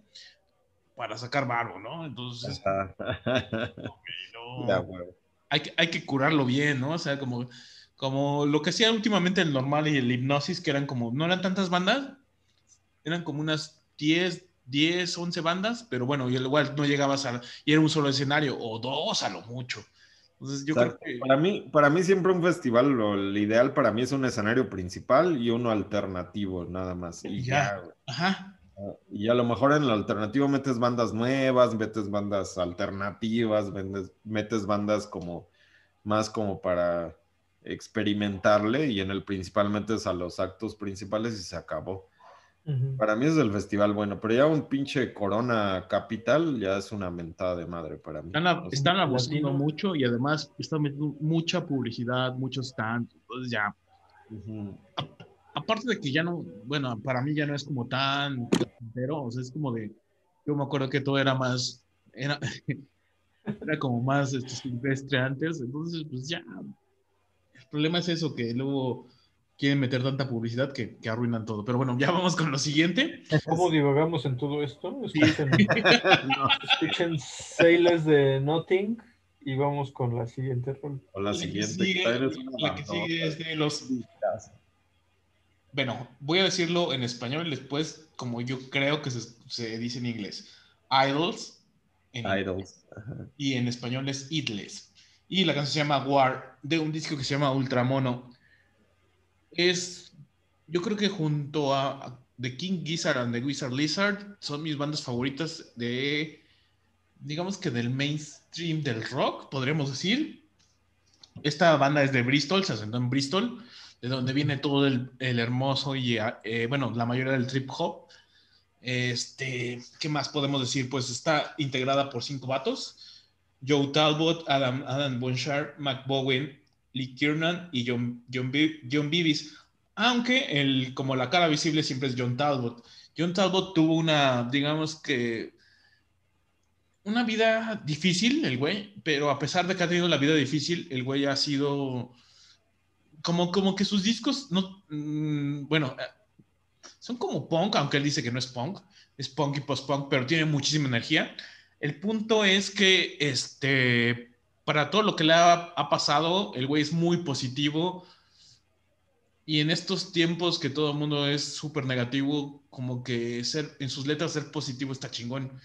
para sacar barro, ¿no? Entonces, no, hay, que, hay que curarlo bien, ¿no? O sea, como, como lo que hacía últimamente el normal y el hipnosis, que eran como, no eran tantas bandas, eran como unas 10, 10, 11 bandas, pero bueno, y igual no llegabas a, y era un solo escenario, o dos a lo mucho. Entonces yo creo que... Para mí, para mí siempre un festival, lo, ideal para mí es un escenario principal y uno alternativo, nada más. Y Ya. Ajá, Y a lo mejor en el alternativo metes bandas nuevas, metes bandas alternativas, vendes- metes bandas como más como para experimentarle y en el principal metes a los actos principales y se acabó. Ujú. Para mí es el festival bueno, pero ya un pinche Corona Capital ya es una mentada de madre para mí. están, a- O sea, están abusando mucho y además están metiendo mucha publicidad, muchos stands, entonces ya, ujú. aparte de que ya no, bueno, para mí ya no es como tan pero, o sea, es como de, yo me acuerdo que todo era más, era, *laughs* era como más este, silvestre antes, entonces pues ya, el problema es eso, que luego quieren meter tanta publicidad que, que arruinan todo, pero bueno, ya vamos con lo siguiente. *laughs* ¿Cómo divagamos en todo esto? Escuchen, *laughs* No, escuchen Sailors de Nothing y vamos con la siguiente rol. o la que siguiente. sigue- que una la que sigue es de los Bueno, voy a decirlo en español y después, como yo creo que se, se dice en inglés. Idols. en Idols. Ajá. y en español es Idles. Y la canción se llama War, de un disco que se llama Ultramono. Es, yo creo que junto a, The King Gizzard and The Wizard Lizard son mis bandas favoritas de, digamos que del mainstream del rock, podríamos decir. Esta banda es de Bristol, se asentó en Bristol, de donde viene todo el, el hermoso y, eh, bueno, la mayoría del trip hop. Este, ¿qué más podemos decir? Pues está integrada por cinco vatos. Joe Talbot, Adam, Adam Bonchar, Mac Bowen, Lee Kiernan y John, John, John Beavis. Aunque el, como la cara visible siempre es John Talbot. John Talbot tuvo una, digamos que, una vida difícil, el güey, pero a pesar de que ha tenido la vida difícil, el güey ha sido como, como que sus discos, no, mm, bueno, eh, son como punk, aunque él dice que no es punk, es punk y post-punk, pero tiene muchísima energía. El punto es que, este, para todo lo que le ha, ha pasado, el güey es muy positivo. Y en estos tiempos que todo el mundo es súper negativo, como que ser, en sus letras ser positivo está chingón.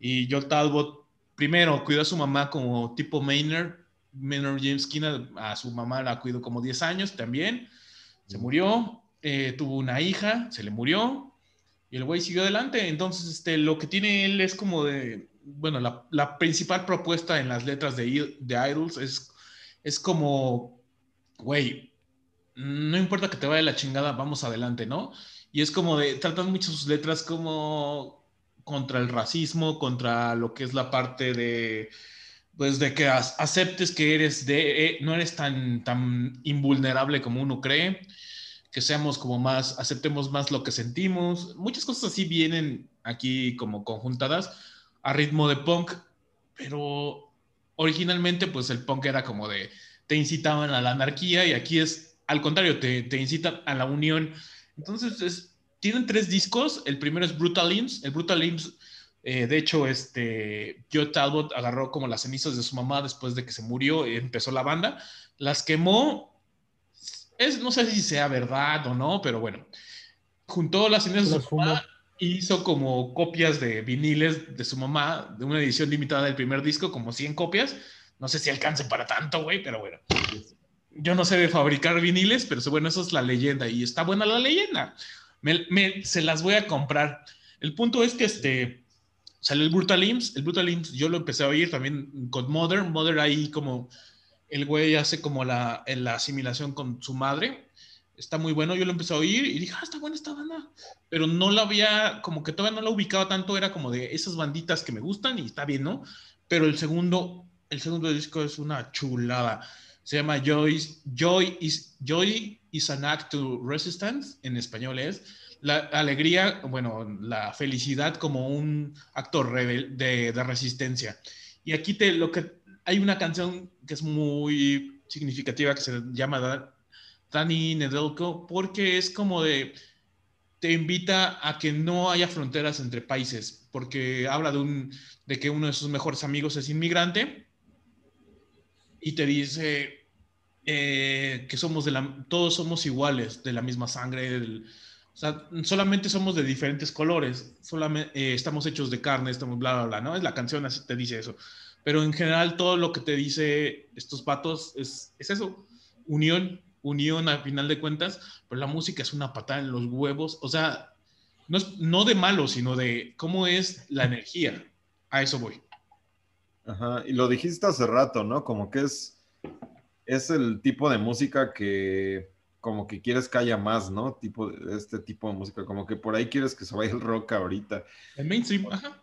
Y Joel Talbot, primero, cuidó a su mamá como tipo Maynard, Maynard James Skinner, a su mamá la cuidó como 10 años también, se murió, eh, tuvo una hija, se le murió, y el güey siguió adelante. Entonces, este, lo que tiene él es como de, bueno, la, principal propuesta en las letras de, de Idols es, es como, güey, no importa que te vaya la chingada, vamos adelante, ¿no? Y es como de, tratan mucho sus letras como contra el racismo, contra lo que es la parte de, pues de que aceptes que eres de, eh, no eres tan, tan invulnerable como uno cree, que seamos como más, aceptemos más lo que sentimos. Muchas cosas así vienen aquí como conjuntadas a ritmo de punk, pero originalmente pues el punk era como de, te incitaban a la anarquía y aquí es al contrario, te, te incitan a la unión. Entonces, es, tienen tres discos. El primero es Brutal Limbs. El Brutal Limbs, eh, de hecho, este, Joe Talbot agarró como las cenizas de su mamá después de que se murió y empezó la banda. Las quemó. Es, no sé si sea verdad o no, pero bueno. Juntó las cenizas de su mamá hizo como copias de viniles de su mamá, de una edición limitada del primer disco, como 100 copias. No sé si alcance para tanto, güey, pero bueno. Yo no sé de fabricar viniles, pero bueno, eso es la leyenda y está buena la leyenda. Me, me- se las voy a comprar. El punto es que este, salió el Brutal Limbs. El Brutal Limbs yo lo empecé a oír también con Mother. Mother ahí como el güey hace como la, la asimilación con su madre. Está muy bueno. Yo lo empecé a oír y dije, ah, está buena esta banda. Pero no la había, como que todavía no la ubicaba tanto, era como de esas banditas que me gustan y está bien, ¿no? Pero el segundo, el segundo disco es una chulada. Se llama Joy, Joy, is, Joy is an Act to Resistance, en español es la alegría, bueno, la felicidad como un acto de, de, resistencia. Y aquí te, lo que, hay una canción que es muy significativa que se llama Danny Nedelko, porque es como de, te invita a que no haya fronteras entre países, porque habla de, un, de que uno de sus mejores amigos es inmigrante y te dice eh, que somos de la, todos somos iguales, de la misma sangre, o sea, solamente somos de diferentes colores, solamente eh, estamos hechos de carne, estamos bla, bla, bla, ¿no? Es la canción así te dice eso. Pero en general todo lo que te dice estos patos es, es eso, unión, unión al final de cuentas, pero la música es una patada en los huevos, o sea, no, es, no de malo, sino de cómo es la energía. A eso voy. Ajá, y lo dijiste hace rato, ¿no? Como que es, es el tipo de música que como que quieres que haya más, ¿no? Tipo este tipo de música, como que por ahí quieres que se vaya el rock ahorita. El mainstream, ajá.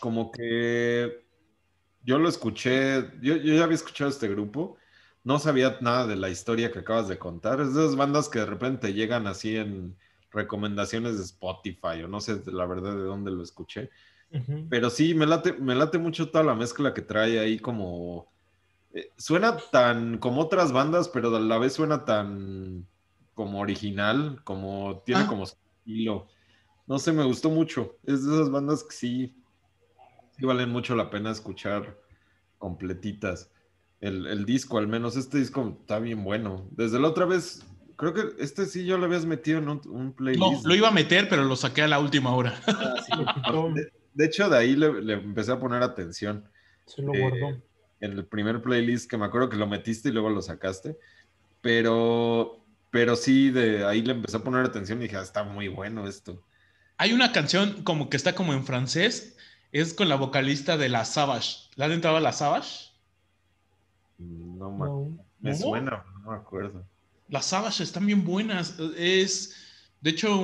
Como que yo lo escuché, yo, yo ya había escuchado este grupo no sabía nada de la historia que acabas de contar. Es de esas bandas que de repente llegan así en recomendaciones de Spotify o no sé la verdad de dónde lo escuché. Pero sí, me late, me late mucho toda la mezcla que trae ahí como... Eh, suena tan como otras bandas, pero a la vez suena tan como original, como tiene ah. como estilo. No sé, me gustó mucho. Es de esas bandas que sí, sí valen mucho la pena escuchar completitas el, disco, al menos este disco está bien bueno. Desde la otra vez, creo que este sí yo lo habías metido en un, playlist. No, lo iba a meter, pero lo saqué a la última hora. *laughs* Ah, de, hecho, de ahí le, empecé a poner atención. Se lo guardó. Eh, en el primer playlist que me acuerdo que lo metiste y luego lo sacaste. Pero, pero sí, de ahí le empecé a poner atención y dije, ah, está muy bueno esto. Hay una canción como que está como en francés, es con la vocalista de La Savage. ¿La has entrado a La Savage? No, me, suena, no me acuerdo. Las Savage están bien buenas. Es, de hecho,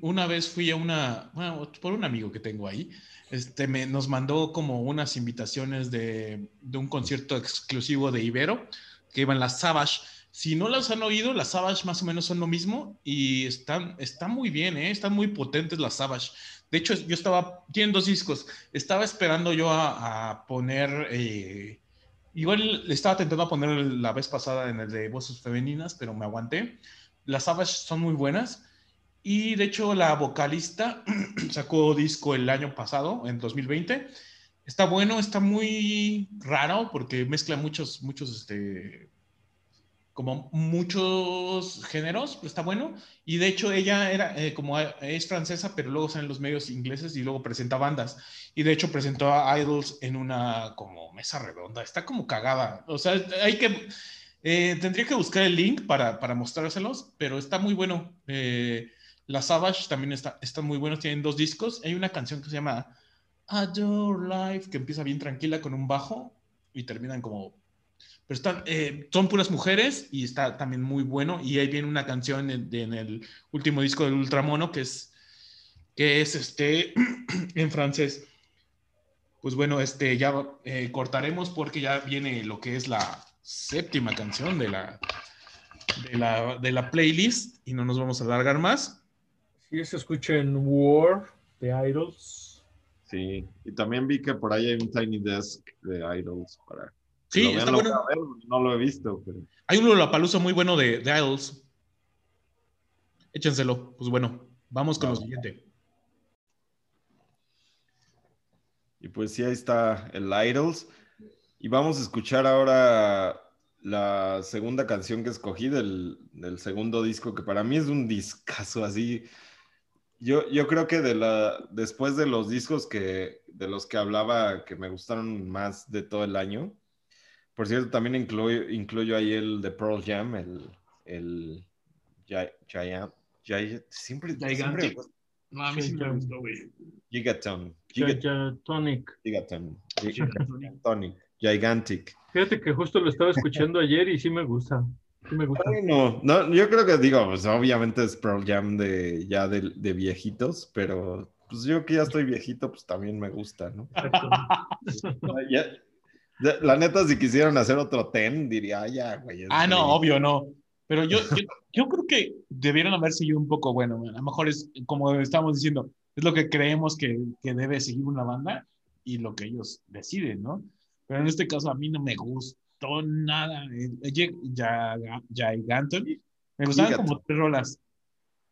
una vez fui a una, bueno, por un amigo que tengo ahí, este, me, nos mandó como unas invitaciones de, de, un concierto exclusivo de Ibero, que iban las Savage. Si no las han oído, las Savage más o menos son lo mismo y están, están muy bien, ¿eh? están muy potentes las Savage. De hecho, yo estaba, tienen dos discos, estaba esperando yo a, poner... Eh, Igual le estaba tentando poner la vez pasada en el de voces femeninas, pero me aguanté. Las Savage son muy buenas. Y de hecho, la vocalista *clears throat* sacó disco el año pasado, en 2020. Está bueno, está muy raro porque mezcla muchos, muchos este, como muchos géneros, está bueno. Y de hecho ella era eh, como es francesa, pero luego salen los medios ingleses y luego presenta bandas. Y de hecho presentó a Idols en una como mesa redonda. Está como cagada. O sea, hay que... Eh, tendría que buscar el link para, para mostrárselos, pero está muy bueno. Eh, la Savage también está, está muy bueno. Tienen dos discos. Hay una canción que se llama Adore Life, que empieza bien tranquila con un bajo y terminan como pero están, eh, son puras mujeres y está también muy bueno. Y ahí viene una canción en, el último disco del Ultramono que es, que es este, *clears throat* en francés. Pues bueno, este, ya eh, cortaremos porque ya viene lo que es la séptima canción de la, de la, de la playlist y no nos vamos a alargar más. Sí, se escucha en War de Idols. Sí, y también vi que por ahí hay un Tiny Desk de Idols para Sí, está bueno. no lo he visto. Hay un Lollapalooza muy bueno de, de Idols. Échenselo. Pues bueno, vamos con lo siguiente. Y pues sí, ahí está el Idols. Y vamos a escuchar ahora la segunda canción que escogí del, del segundo disco, que para mí es un discazo así. Yo, yo creo que de la, después de los discos que, de los que hablaba que me gustaron más de todo el año, por cierto, también incluyo, incluyo ahí el de Pearl Jam, el, el Giant, siempre, siempre no, a mí sí me gustó, güey. Gigaton. Gigatonic. Gigaton. Gigatonic. Gigantic. Fíjate que justo lo estaba escuchando ayer y sí me gusta. me gusta. Bueno, no, yo creo que digo, pues obviamente es Pearl Jam de ya de, de viejitos, pero pues yo que ya estoy viejito, pues también me gusta, ¿no? *laughs* Ya- la neta, si quisieran hacer otro ten, diría, "Ah, ya, güey. Ah, no, ridículo". obvio, no. Pero yo, yo, yo creo que debieron haber seguido un poco, bueno, a lo mejor es como estamos diciendo, es lo que creemos que, que debe seguir una banda y lo que ellos deciden, ¿no? Pero en este caso a mí no me gustó nada. Ya, ya, ya Ganton, me gustaban como tres rolas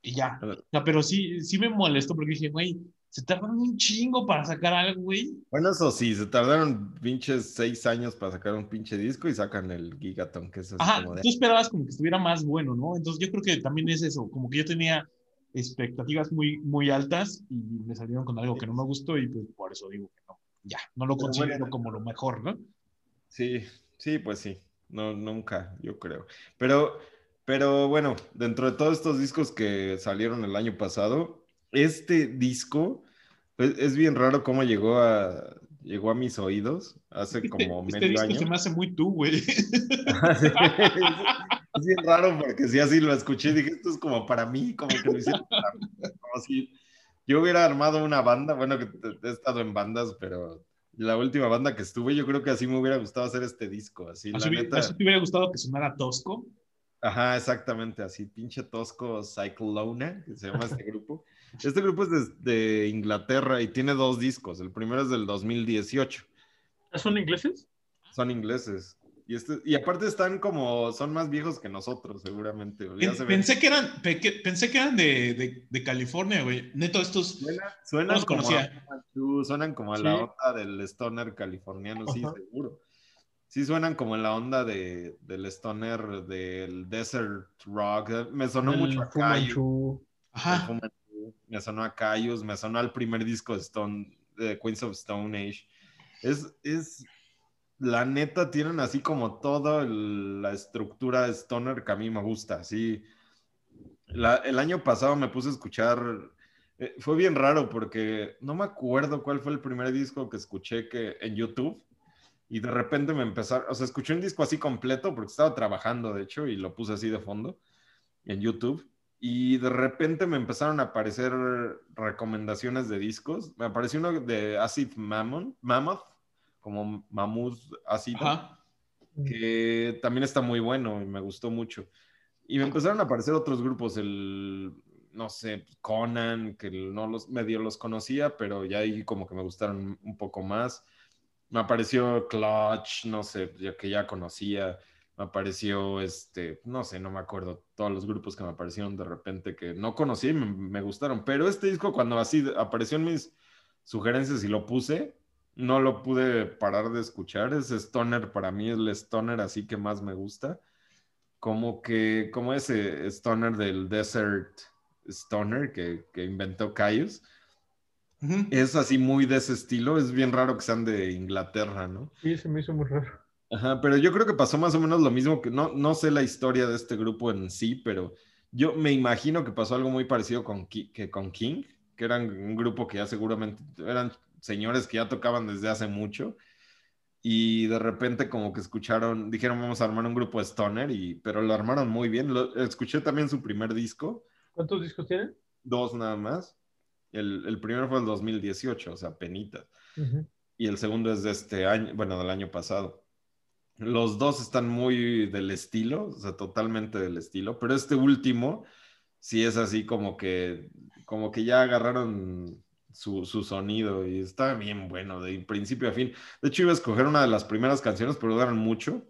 y ya. O sea, pero sí, sí me molestó porque dije, güey, se tardaron un chingo para sacar algo, güey. Bueno, eso sí, se tardaron pinches seis años para sacar un pinche disco y sacan el Gigaton, que es Ajá, como de... tú esperabas como que estuviera más bueno, ¿no? Entonces yo creo que también es eso, como que yo tenía expectativas muy, muy altas y me salieron con algo que no me gustó y pues por eso digo que no, ya, no lo Pero considero bueno. como lo mejor, ¿no? Sí, sí, pues sí. No, nunca, yo creo. Pero, pero bueno, dentro de todos estos discos que salieron el año pasado, este disco es, es bien raro cómo llegó a, llegó a mis oídos hace como este medio disco año. se me hace muy tú, güey. *laughs* Sí. Es bien raro porque sí, así lo escuché dije, esto es como para mí, como que lo hicieron para mí, *laughs* como si yo hubiera armado una banda, bueno, que he estado en bandas, pero la última banda que estuve, yo creo que así me hubiera gustado hacer este disco, así, la Así, hubiera- neta. así te hubiera gustado que sonara tosco. Ajá, exactamente, así, pinche tosco Cyclona, que se llama este grupo. Este grupo es de, de Inglaterra y tiene dos discos, el primero es del 2018, ¿Son ingleses? son ingleses. Y, este, y aparte están como, son más viejos que nosotros, seguramente. Pen- se. Pensé que eran, pe- que- pensé que eran de, de, de California, güey. Neto, estos. Suena- suenan No como conocía. a suenan como a la Sí. onda del stoner californiano, sí, seguro. Sí suenan como en la onda de, del stoner, del desert rock. Me sonó El mucho a Ajá. Me sonó a Cayus, me sonó al primer disco de Stone, de Queens of Stone Age. Es, es, la neta, tienen así como toda la estructura stoner que a mí me gusta, así. El año pasado me puse a escuchar, eh, fue bien raro porque no me acuerdo cuál fue el primer disco que escuché que, en YouTube y de repente me empezaron, o sea, escuché un disco así completo porque estaba trabajando, de hecho, y lo puse así de fondo en YouTube y de repente me empezaron a aparecer recomendaciones de discos. Me apareció uno de Acid Mammon, Mammoth, como ácido Ajá. que también está muy bueno y me gustó mucho. Y me empezaron a aparecer otros grupos, el, no sé, Conan, que no los, medio los conocía, pero ya ahí como que me gustaron un poco más. Me apareció Clutch, no sé, ya que ya conocía. Me apareció, este, no sé, no me acuerdo, todos los grupos que me aparecieron de repente que no conocía y me, me gustaron. Pero este disco, cuando así apareció en mis sugerencias y lo puse, no lo pude parar de escuchar. Es Stoner, para mí es el Stoner así que más me gusta. Como que, como ese Stoner del Desert Stoner que, que inventó Caius. Es así muy de ese estilo. Es bien raro que sean de Inglaterra, ¿no? Sí, se me hizo muy raro. Ajá, pero yo creo que pasó más o menos lo mismo que no, no sé la historia de este grupo en sí, pero yo me imagino que pasó algo muy parecido con, Ki- que con King, que eran un grupo que ya seguramente eran señores que ya tocaban desde hace mucho y de repente como que escucharon, dijeron vamos a armar un grupo de stoner, y, pero lo armaron muy bien. Lo- escuché también su primer disco, ¿Cuántos discos tienen? dos nada más. El, el primero fue el 2018, o sea, penita Ujú. y el segundo es de este año, bueno, del año pasado. Los dos están muy del estilo, o sea, totalmente del estilo, pero este último sí es así como que, como que ya agarraron su, su sonido y está bien bueno, de principio a fin. De hecho, iba a escoger una de las primeras canciones, pero duran mucho,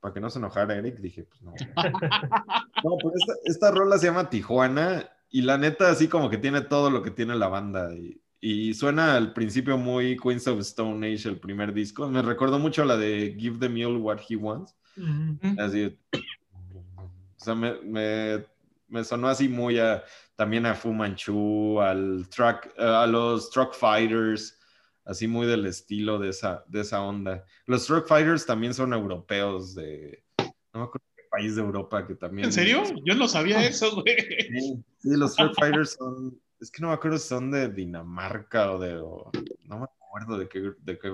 para que no se enojara Eric, dije, pues no. *laughs* No, pero esta, esta rola se llama Tijuana y la neta así como que tiene todo lo que tiene la banda y, y suena al principio muy Queens of Stone Age, el primer disco. Me recordó mucho la de Give the Mule What He Wants. Así, o sea, me, me, me sonó así muy a, también a Fu Manchu, al track, a los Truck Fighters, así muy del estilo de esa, de esa onda. Los Truck Fighters también son europeos de, no me acuerdo qué país de Europa que también... ¿En serio? Yo no sabía eso, güey. Sí, sí, los Street *laughs* Fighters son, es que no me acuerdo si son de Dinamarca o de, o- no me acuerdo de qué, de qué,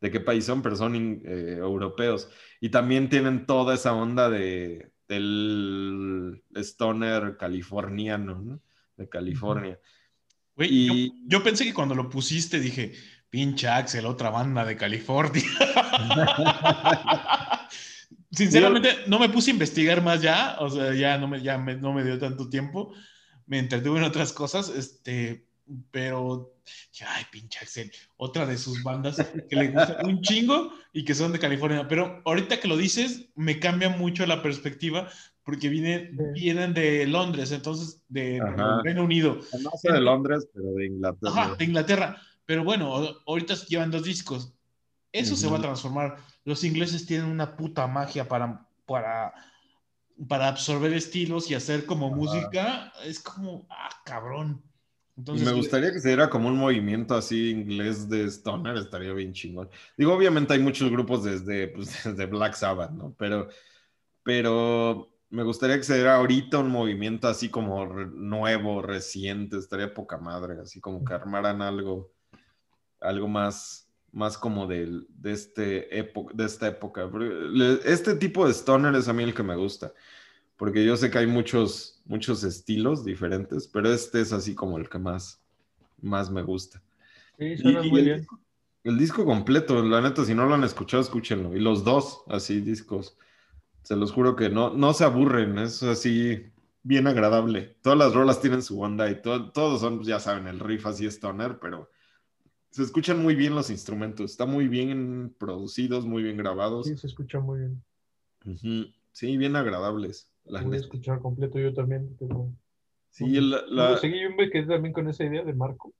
de qué país son, pero son eh, europeos. Y también tienen toda esa onda de, del stoner californiano, ¿no? De California. Güey, Y- yo, yo pensé que cuando lo pusiste dije, pinche Axel, otra banda de California. *laughs* Sinceramente, no me puse a investigar más ya, o sea, ya no me, ya me- no me dio tanto tiempo, me entretuve en otras cosas, este, pero, ay, pinche Axel, otra de sus bandas que le gusta un chingo y que son de California, pero ahorita que lo dices, me cambia mucho la perspectiva porque vienen, vienen de Londres, entonces, de Ajá. Reino Unido. No sé de Londres, pero de Inglaterra. Ajá, de Inglaterra. Pero bueno, a- ahorita llevan dos discos. Eso se va a transformar. Los ingleses tienen una puta magia para, para, para absorber estilos y hacer como música. Es como, ah, cabrón. Entonces, me gustaría que se diera como un movimiento así inglés de Stoner, estaría bien chingón. Digo, obviamente hay muchos grupos desde, pues, *laughs* desde Black Sabbath, ¿no? Pero, pero me gustaría que se diera ahorita un movimiento así como re- nuevo, reciente, estaría poca madre, así como que armaran algo, algo más, más como del- de, este época, de esta época. Le- Este tipo de Stoner es a mí el que me gusta porque yo sé que hay muchos, muchos estilos diferentes, pero este es así como el que más, más me gusta. Sí, suena Y- y muy el, disco- el disco completo, la neta, si no lo han escuchado, escúchenlo. Y los dos, así, discos. Se los juro que no, no se aburren, es así bien agradable. Todas las rolas tienen su onda y to- todos son, ya saben, el riff así stoner, pero se escuchan muy bien los instrumentos. Están muy bien producidos, muy bien grabados. Sí, se escucha muy bien. Sí, bien agradables. La Voy a escuchar completo yo también. Pero... Sí, el- la- seguí, yo me quedé también con esa idea de Marco.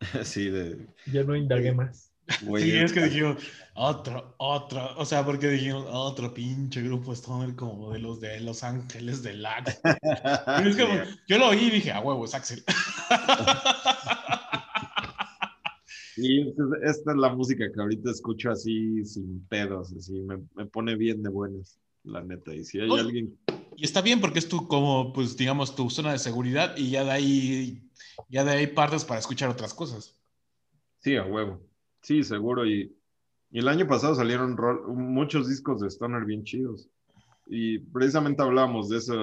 *laughs* sí, de Ya no indagué más. güey, sí, es que dijimos, otro, otro, o sea, porque dijimos, otro pinche grupo Stoner como de los de Los Ángeles del Axe. Pero *laughs* es como, yo lo oí y dije, a huevo, es Axel. *laughs* Y esta es la música que ahorita escucho así sin pedos, así me, me pone bien de buenas, la neta. Y si hay alguien, Y está bien porque es tu, como, pues, digamos, tu zona de seguridad y ya de ahí, ya de ahí partes para escuchar otras cosas. sí, a huevo. Sí, seguro. Y, y el año pasado salieron rol- muchos discos de Stoner bien chidos. Y precisamente hablábamos de eso,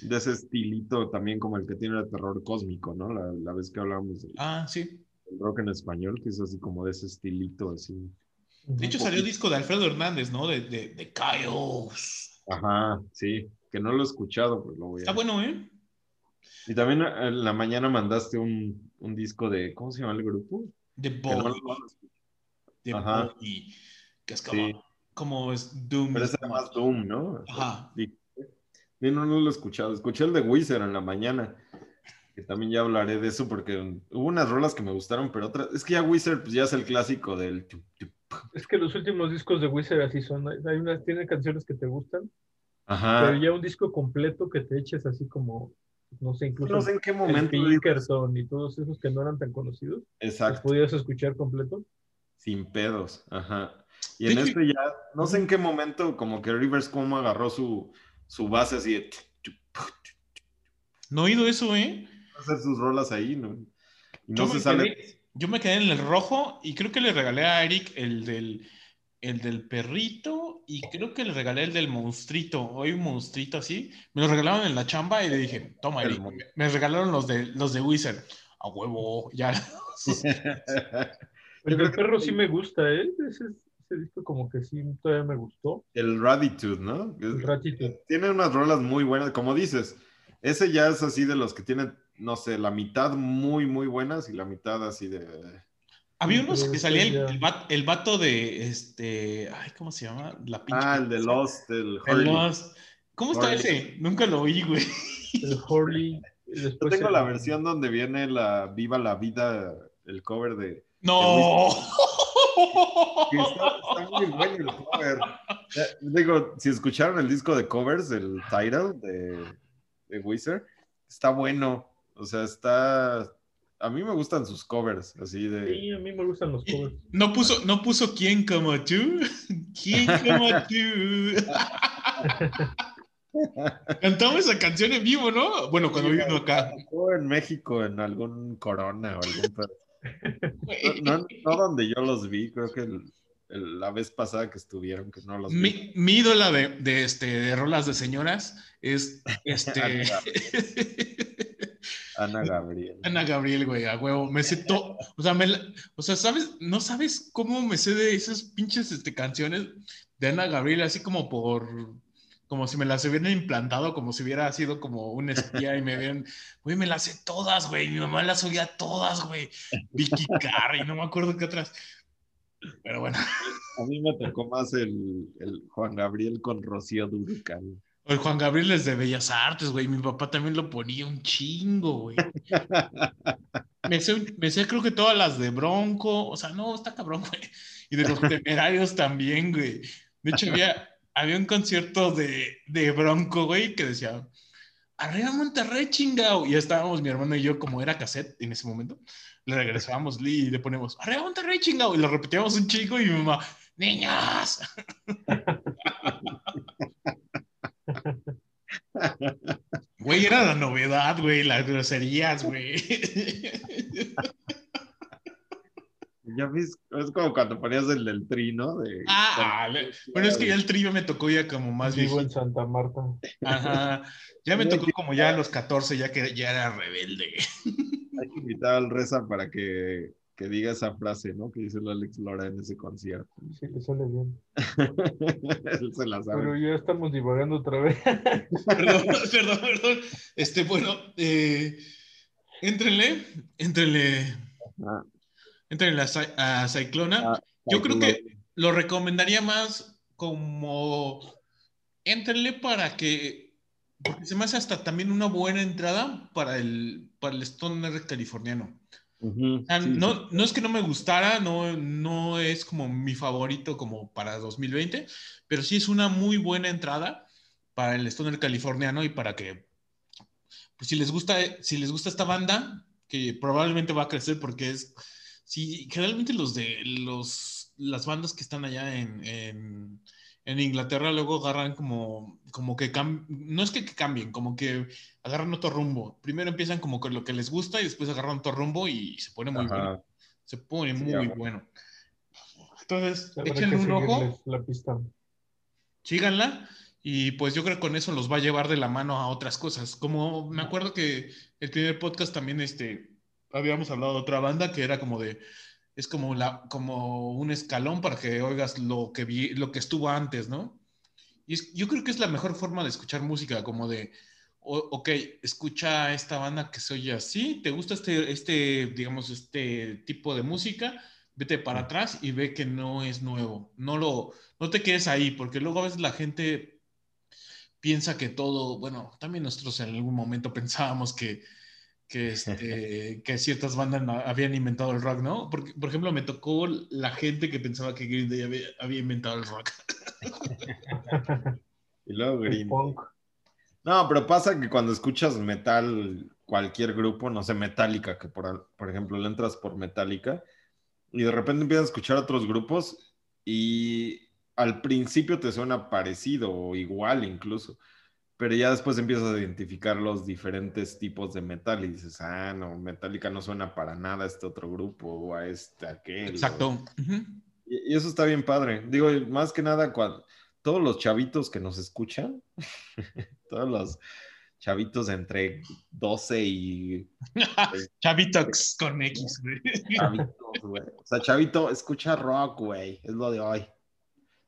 de ese estilito también como el que tiene el terror cósmico, ¿no? La, la vez que hablábamos del Ah, sí. Rock en español, que es así como de ese estilito así. De hecho, salió el disco de Alfredo Hernández, ¿no? De, de, de Chaos. Ajá, sí, que no lo he escuchado, pues lo voy a... Está bueno, ¿eh? Y también eh, en la mañana mandaste un, un disco de, ¿cómo se llama el grupo? De no Body. lo- De Ajá. Body. Que es como, Sí. como es Doom. Pero era más Doom, ¿no? Ajá. Sí, Sí, no, no lo he escuchado. Escuché el de Wizard en la mañana, que también ya hablaré de eso porque hubo unas rolas que me gustaron, pero otras, es que ya Wizard pues ya es el clásico del... Es que los últimos discos de Wizard así son. Hay unas, tiene canciones que te gustan, Ajá. pero ya un disco completo que te eches así como, no sé, incluso No sé en qué momento. Pinkerton y todos esos que no eran tan conocidos, los Exacto, podías escuchar completo. sin pedos. Ajá. Y en este ya, no sé en qué momento, como que Rivers como agarró su, su base así de... No he oído eso, ¿eh? Hacer sus rolas ahí, ¿no? Y Yo no me se sale. quedé- yo me quedé en el rojo y creo que le regalé a Eric el del, el del perrito y creo que le regalé el del monstruito. Hoy un monstruito así. Me lo regalaron en la chamba y le dije, toma, Eric. Me regalaron los de, los de Wizard. A huevo, ya. *laughs* El del perro sí me gusta, ¿eh? Ese, ese disco como que sí todavía me gustó. El Raditude, ¿no? Es- El ratito. Tiene unas rolas muy buenas, como dices. Ese ya es así de los que tienen, no sé, la mitad muy, muy buenas y la mitad así de. Había Sí, unos que salía el, el, va- el vato de este. Ay, ¿cómo se llama? La pinche. Ah, el de Lost, el El Hurley. Lost. ¿Cómo está Hurley. ese? Nunca lo oí, güey. El Horley. y *laughs* Yo tengo el- la versión donde viene la Viva la Vida, el cover de. ¡No! que *laughs* está, está muy bueno el cover. Digo, si escucharon el disco de covers, el title de, de Wizard, está bueno. O sea, está. A mí me gustan sus covers, así de. Sí, a mí me gustan los covers. No puso, no puso quién como tú. ¿Quién como tú? *laughs* Cantamos esa canción en vivo, ¿no? Bueno, cuando vino acá. O en México, en algún Corona o algún. *laughs* No, no- no donde yo los vi, creo que el- la vez pasada que estuvieron, que no los vi. Mi, mi ídola de, de, este, de rolas de señoras es este. Ana Gabriel. *laughs* Ana Gabriel, güey, a huevo. Me sé todo. O sea, me o sea, ¿sabes? ¿No sabes cómo me sé de esas pinches este, canciones de Ana Gabriel? Así como por. Como si me las hubieran implantado, como si hubiera sido como un espía y me hubieran. Güey, me las sé todas, güey. Mi mamá las oía todas, güey. Vicky Carr y no me acuerdo qué otras. Pero bueno. A mí me tocó más el, el Juan Gabriel con Rocío Durcal. El Juan Gabriel es de Bellas Artes, güey. Mi papá también lo ponía un chingo, güey. *laughs* Me sé, me sé creo que todas las de Bronco. O sea, no, está cabrón, güey. Y de los temerarios también, güey. De hecho, había, había un concierto de, de Bronco, güey, que decía, arriba Monterrey, chingao. Y ya estábamos, mi hermano y yo, como era cassette en ese momento, le regresábamos y le ponemos, arriba Monterrey, chingao. Y lo repetíamos un chingo y mi mamá, niñas. *laughs* Güey, era la novedad, güey, las groserías, güey. *laughs* Ya ves, es como cuando ponías el del trino de. Ah, le- bueno, es que ya el trío me tocó ya como más Vivo en. Santa Marta. Ajá. Ya me tocó como ya a los 14, ya que ya era rebelde. Hay que invitar al Reza para que, que diga esa frase, ¿no? Que dice el Alex Lora en ese concierto. Sí, le sale bien. *laughs* Él se la sabe. Pero ya estamos divagando otra vez. *laughs* Perdón, perdón, perdón. Este, bueno, eh, éntrenle, éntrenle, Ah, éntrenle a, Cy- a Cyclona. Ah, Yo creo que lo recomendaría más como éntrenle para que, porque se me hace hasta también una buena entrada para el, para el stoner californiano. Sí, no, no es que no me gustara, no, no es como mi favorito como para 2020, pero sí es una muy buena entrada para el stoner californiano y para que, pues si les gusta, si les gusta esta banda, que probablemente va a crecer porque es, sí, generalmente los de los, las bandas que están allá en, en, en Inglaterra luego agarran como, como que, cam- no es que, que cambien, como que agarran otro rumbo. Primero empiezan como con lo que les gusta y después agarran otro rumbo y se pone muy Ajá. bueno. Se pone Sí, muy bueno. Entonces, échenle un ojo, la pista. síganla y pues yo creo que con eso los va a llevar de la mano a otras cosas. Como me acuerdo que el primer podcast también este, habíamos hablado de otra banda que era como de, es como, la, como un escalón para que oigas lo que, vi, lo que estuvo antes, ¿no? Y es- yo creo que es la mejor forma de escuchar música, como de, o- ok, escucha esta banda que se oye así, ¿te gusta este, este, digamos, este tipo de música? Vete para atrás y ve que no es nuevo. No lo, no te quedes ahí, porque luego a veces la gente piensa que todo, bueno, también nosotros en algún momento pensábamos que, que, *laughs* este, que ciertas bandas no- habían inventado el rock, ¿no? Porque, por ejemplo, me tocó la gente que pensaba que Green Day había, había inventado el rock. *laughs* Y luego Green. punk. No, pero pasa que cuando escuchas metal, cualquier grupo, no sé, Metallica, que por, por ejemplo le entras por Metallica y de repente empiezas a escuchar otros grupos y al principio te suena parecido o igual incluso, pero ya después empiezas a identificar los diferentes tipos de metal y dices, ah, no, Metallica no suena para nada a este otro grupo o a este, aquel. o- Exacto. Y, y eso está bien padre. Digo, más que nada, cuando todos los chavitos que nos escuchan, *laughs* todos los chavitos entre 12 y *laughs* Chavitox con X, güey. *laughs* chavitos, güey. O sea, chavito, escucha rock, güey. Es lo de hoy.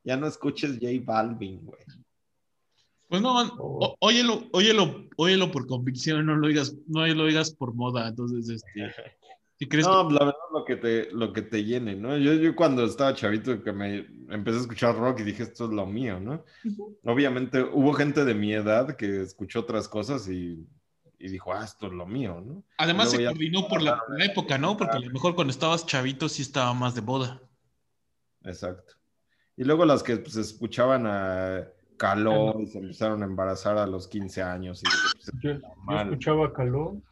Ya no escuches J Balvin, güey. Pues no, o- óyelo, óyelo, óyelo por convicción, no lo oigas, no lo oigas por moda. Entonces, este, *laughs* crees No, la verdad, lo que te, lo que te llene, ¿no? Yo, yo cuando estaba chavito que me empecé a escuchar rock y dije, esto es lo mío, ¿no? Obviamente hubo gente de mi edad que escuchó otras cosas y, y dijo, ah, esto es lo mío, ¿no? Además se ya- coordinó por la, por la época, ¿no? Porque a lo mejor cuando estabas chavito sí estaba más de boda. Exacto. Y luego las que pues, escuchaban a Caló y se empezaron a embarazar a los 15 años. Y pues, Yo, escuchaba Caló.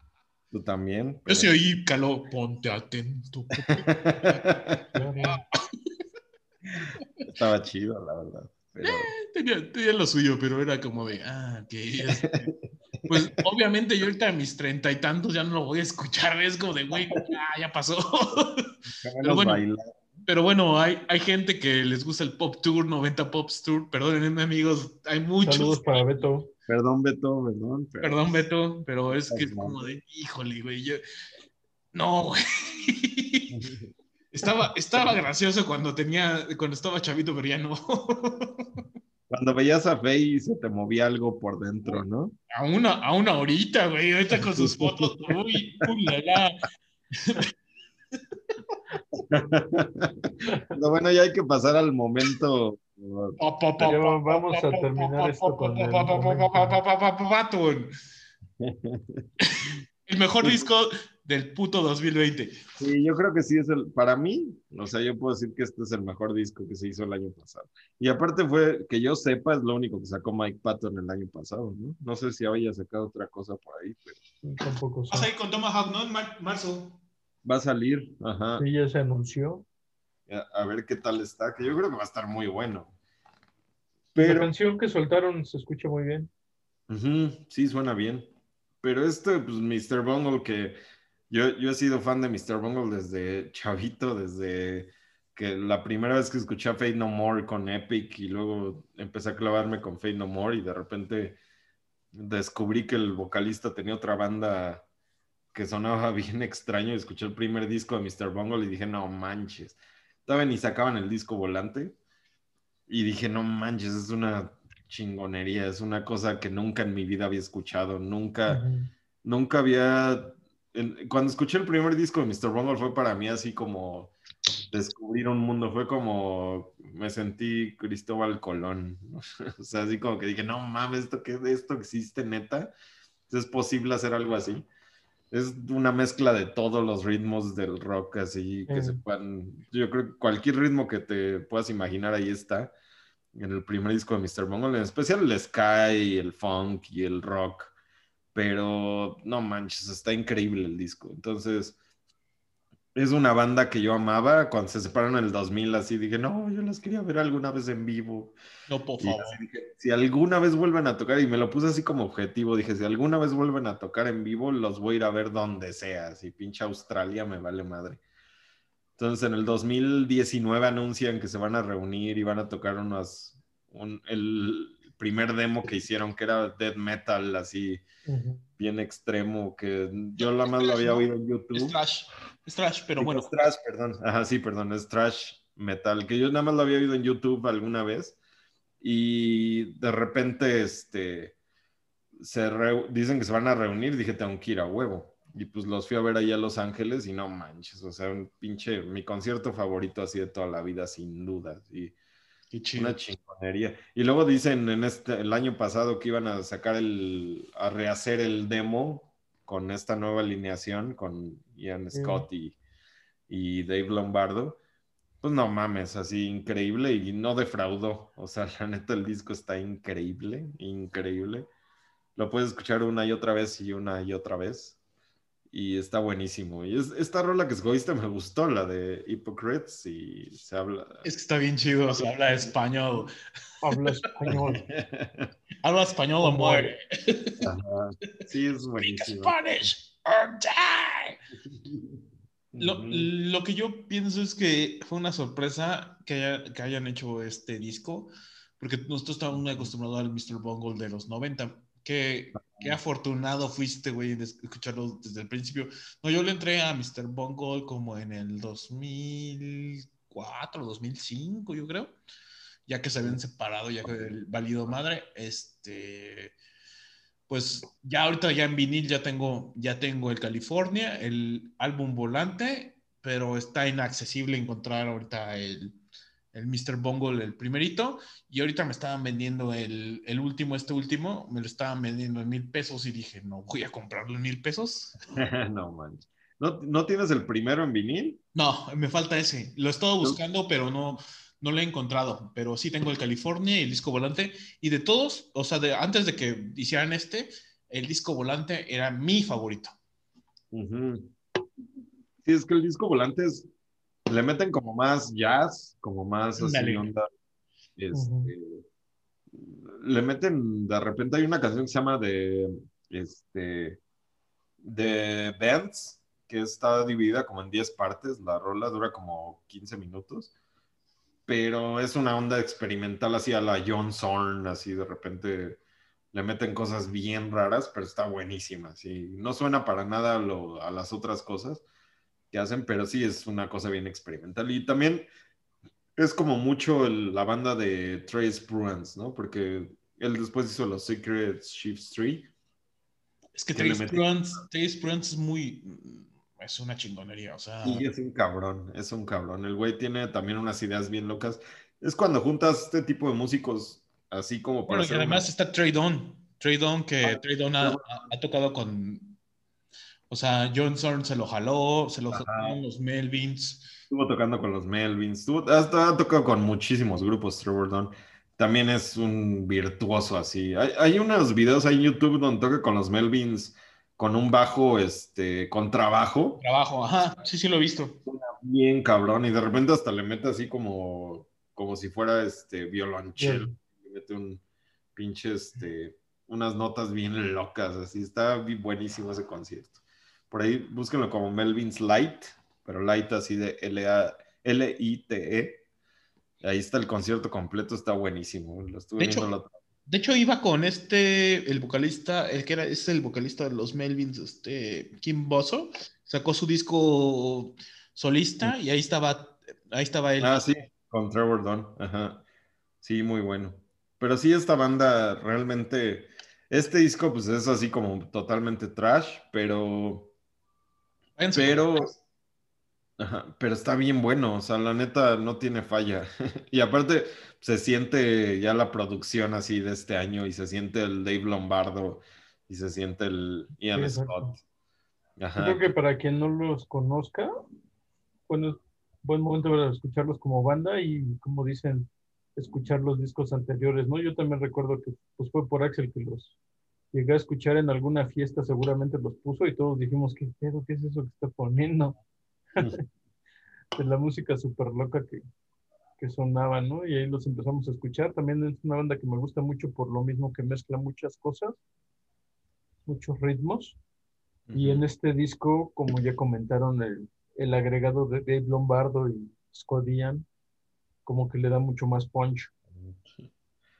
tú también. Yo sí oí, caló, ponte atento. *laughs* Estaba chido, la verdad. Pero... Tenía, tenía lo suyo, pero era como de, ah, que este, Pues obviamente yo ahorita a mis treinta y tantos ya no lo voy a escuchar, es como de, güey, ya, ya pasó. Pero bueno. bailar. Pero bueno, hay, hay gente que les gusta el Pop Tour, 90 Pops Tour. Perdónenme, amigos, hay muchos. Saludos para Beto. Perdón, Beto, perdón. pero- Perdón, Beto, pero es que es como de, híjole, güey. Yo... No, güey. *laughs* Estaba, estaba gracioso cuando tenía, cuando estaba chavito, pero ya no. Cuando veías a Faye y se te movía algo por dentro, ¿no? A una, a una horita, güey. Ahorita con sus fotos, *laughs* uy, ulala. Pero bueno, ya hay que pasar al momento. Vamos a terminar esto con el mejor disco del puto 2020. Sí, yo creo que sí es el, para mí, o sea, yo puedo decir que este es el mejor disco que se hizo el año pasado. Y aparte fue, que yo sepa, es lo único que sacó Mike Patton el año pasado, ¿no? No sé si había sacado otra cosa por ahí, pero... Tampoco sé. Ahí con Tomahawk, ¿no? En marzo va a salir, ajá, Sí, ya se anunció. a, a ver qué tal está, que yo creo que va a estar muy bueno. La Pero, canción que soltaron se escucha muy bien. Sí, suena bien. Pero este, pues, Mr. Bungle, que yo, yo he sido fan de Mr. Bungle desde chavito, desde que la primera vez que escuché a Fate No More con Epic y luego empecé a clavarme con Fate No More y de repente descubrí que el vocalista tenía otra banda que sonaba *laughs* bien extraño escuché el primer disco de Mr. Bungle y dije, no manches. Todavía ni sacaban el disco volante y dije, no manches, es una chingonería, es una cosa que nunca en mi vida había escuchado, nunca, nunca había... cuando escuché el primer disco de Mr. Bungle fue para mí así como descubrir un mundo, fue como me sentí Cristóbal Colón, *laughs* o sea, así como que dije, no mames, esto que esto existe neta, es posible hacer algo así. Es una mezcla de todos los ritmos del rock, así que se puedan. Yo creo que cualquier ritmo que te puedas imaginar ahí está en el primer disco de Mr. Bungle, en especial el sky, el funk y el rock. Pero no manches, está increíble el disco. Entonces, es una banda que yo amaba. Cuando se separaron en el 2000, así dije, no, yo las quería ver alguna vez en vivo. No, por favor. así dije, si alguna vez vuelven a tocar, y me lo puse así como objetivo, dije, si alguna vez vuelven a tocar en vivo, los voy a ir a ver donde sea, si pinche Australia me vale madre. Entonces en el 2019 anuncian que se van a reunir y van a tocar unos, un- el primer demo que hicieron, que era death metal, así Ujú. bien extremo, que yo la más lo había oído en YouTube. trash. Es trash, pero bueno. Es trash, perdón. Ajá, sí, perdón, es trash metal, que yo nada más lo había oído en YouTube alguna vez. Y de repente, este, se reu- dicen que se van a reunir, dije, tengo que ir a huevo. Y pues los fui a ver ahí a Los Ángeles y no manches, o sea, un pinche, mi concierto favorito así de toda la vida, sin duda. Y Qué chido. una chingonería. Y luego dicen en este, el año pasado que iban a sacar el, a rehacer el demo con esta nueva alineación con Ian. Scott y, y Dave Lombardo. Pues no mames, así increíble y no defraudó. O sea, *laughs* la neta el disco está increíble, increíble. Lo puedes escuchar una y otra vez y una y otra vez. Y está buenísimo. Y es, esta rola que escogiste me gustó, la de Hypocrites, y se habla... Es que está bien chido. Se habla español. Habla español. *laughs* Habla español o muere. Ajá. Sí, es Speak buenísimo. Spanish or die. Lo, lo que yo pienso es que fue una sorpresa que, haya- que hayan hecho este disco, porque nosotros estábamos muy acostumbrados al Mr. Bungle de los 90. Qué, qué afortunado fuiste, güey, de escucharlo desde el principio. No, yo le entré a Mr. Bungle como en el 2004, 2005, yo creo, ya que se habían separado, ya que el valido madre, este pues ya ahorita ya en vinil ya tengo, ya tengo el California, el álbum volante, pero está inaccesible encontrar ahorita el, el Mr. Bungle, el primerito, y ahorita me estaban vendiendo el, el último, este último, me lo estaban vendiendo en mil pesos y dije, no voy a comprarlo en mil pesos. *laughs* no manches. ¿No, ¿No tienes el primero en vinil? No, me falta ese. Lo he estado buscando, pero no, no lo he encontrado. Pero sí tengo el California y el disco volante. Y de todos, o sea, de, antes de que hicieran este, el disco volante era mi favorito. Sí, es que el disco volante es, le meten como más jazz, como más así onda. Este, Le meten, de repente hay una canción que se llama de, este, de Dance, que está dividida como en 10 partes. La rola dura como 15 minutos. Pero es una onda experimental así a la John Zorn, así de repente le meten cosas bien raras, pero está buenísima. Sí. No suena para nada a, las otras cosas que hacen, pero sí es una cosa bien experimental. Y también es como mucho la banda de Trace Bruins, ¿no? Porque él después hizo los Secret Shifts 3. Es que, Trace, Bruins, es muy. Es una chingonería, o sea. Sí, es un cabrón, es un cabrón. El güey tiene también unas ideas bien locas. Es cuando juntas este tipo de músicos así como para. Bueno, y además está Trey Don. Trey Don, que ah, Trey Don ha, tocado con. O sea, John Zorn se lo jaló, se lo jaló los Melvins. Estuvo tocando con los Melvins, estuvo, ha, tocado con muchísimos grupos, Trevor Don. También es un virtuoso así. Hay, hay, unos videos ahí en YouTube donde toca con los Melvins con un bajo, este, con trabajo. Trabajo, ajá, sí, sí lo he visto. Bien cabrón, y de repente hasta le mete así como, como si fuera este violonchelo mete un pinche, este, unas notas bien locas, así, está buenísimo ese concierto. Por ahí búsquenlo como Melvin's Light, pero Light así de L-I-T-E. Ahí está el concierto completo, está buenísimo. Lo estuve de hecho, De hecho, iba con este, el vocalista, el que era, es el vocalista de los Melvins, este, Kim Bosso, sacó su disco solista y ahí estaba, ahí estaba él. Ah, sí, con Trevor Dunn, ajá. Sí, muy bueno. Pero sí, esta banda realmente, este disco pues es así como totalmente trash, pero... Pero... pero está bien bueno, o sea, la neta no tiene falla. *laughs* y aparte se siente ya la producción así de este año y se siente el Dave Lombardo y se siente el Ian Scott. creo que para quien no los conozca, bueno, buen momento para escucharlos como banda y como dicen, escuchar los discos anteriores, ¿no? Yo también recuerdo que pues fue por Axel que los llegué a escuchar en alguna fiesta, seguramente los puso y todos dijimos, ¿qué pedo? ¿Qué es eso que está poniendo? *laughs* de la música súper loca que, que sonaba, ¿no? Y ahí los empezamos a escuchar. También es una banda que me gusta mucho por lo mismo que mezcla muchas cosas, muchos ritmos. Y en este disco, como ya comentaron, el, el agregado de Dave Lombardo y Scott Ian, como que le da mucho más punch.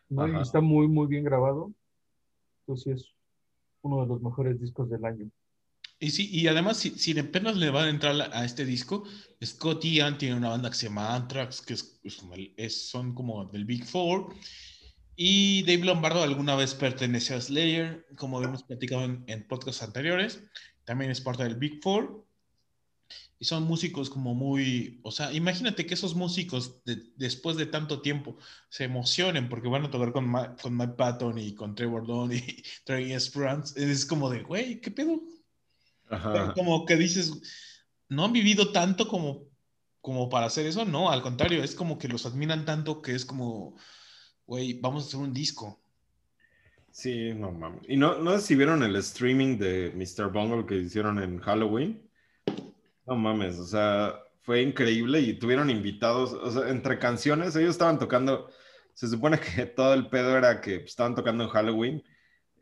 Y está muy, muy bien grabado. Entonces es uno de los mejores discos del año. Y sí, y además, si, si apenas le van a entrar a este disco, Scott Ian tiene una banda que se llama Anthrax, que es, son como del Big Four. Y Dave Lombardo alguna vez pertenece a Slayer, como hemos platicado en, en podcasts anteriores. También es parte del Big Four y son músicos como muy, o sea, imagínate que esos músicos después de tanto tiempo se emocionen porque van a tocar con, con Mike Patton y con Trevor Dunn y *laughs* Trey Esperance, es como de, güey, ¿qué pedo? Como que dices, no han vivido tanto como, como para hacer eso, no, al contrario, es como que los admiran tanto que es como, güey, vamos a hacer un disco. Sí, no mames. Y no, no sé si vieron el streaming de Mr. Bungle que hicieron en Halloween. No mames, o sea, fue increíble y tuvieron invitados, o sea, entre canciones, ellos estaban tocando, se supone que *laughs* todo el pedo era que estaban tocando en Halloween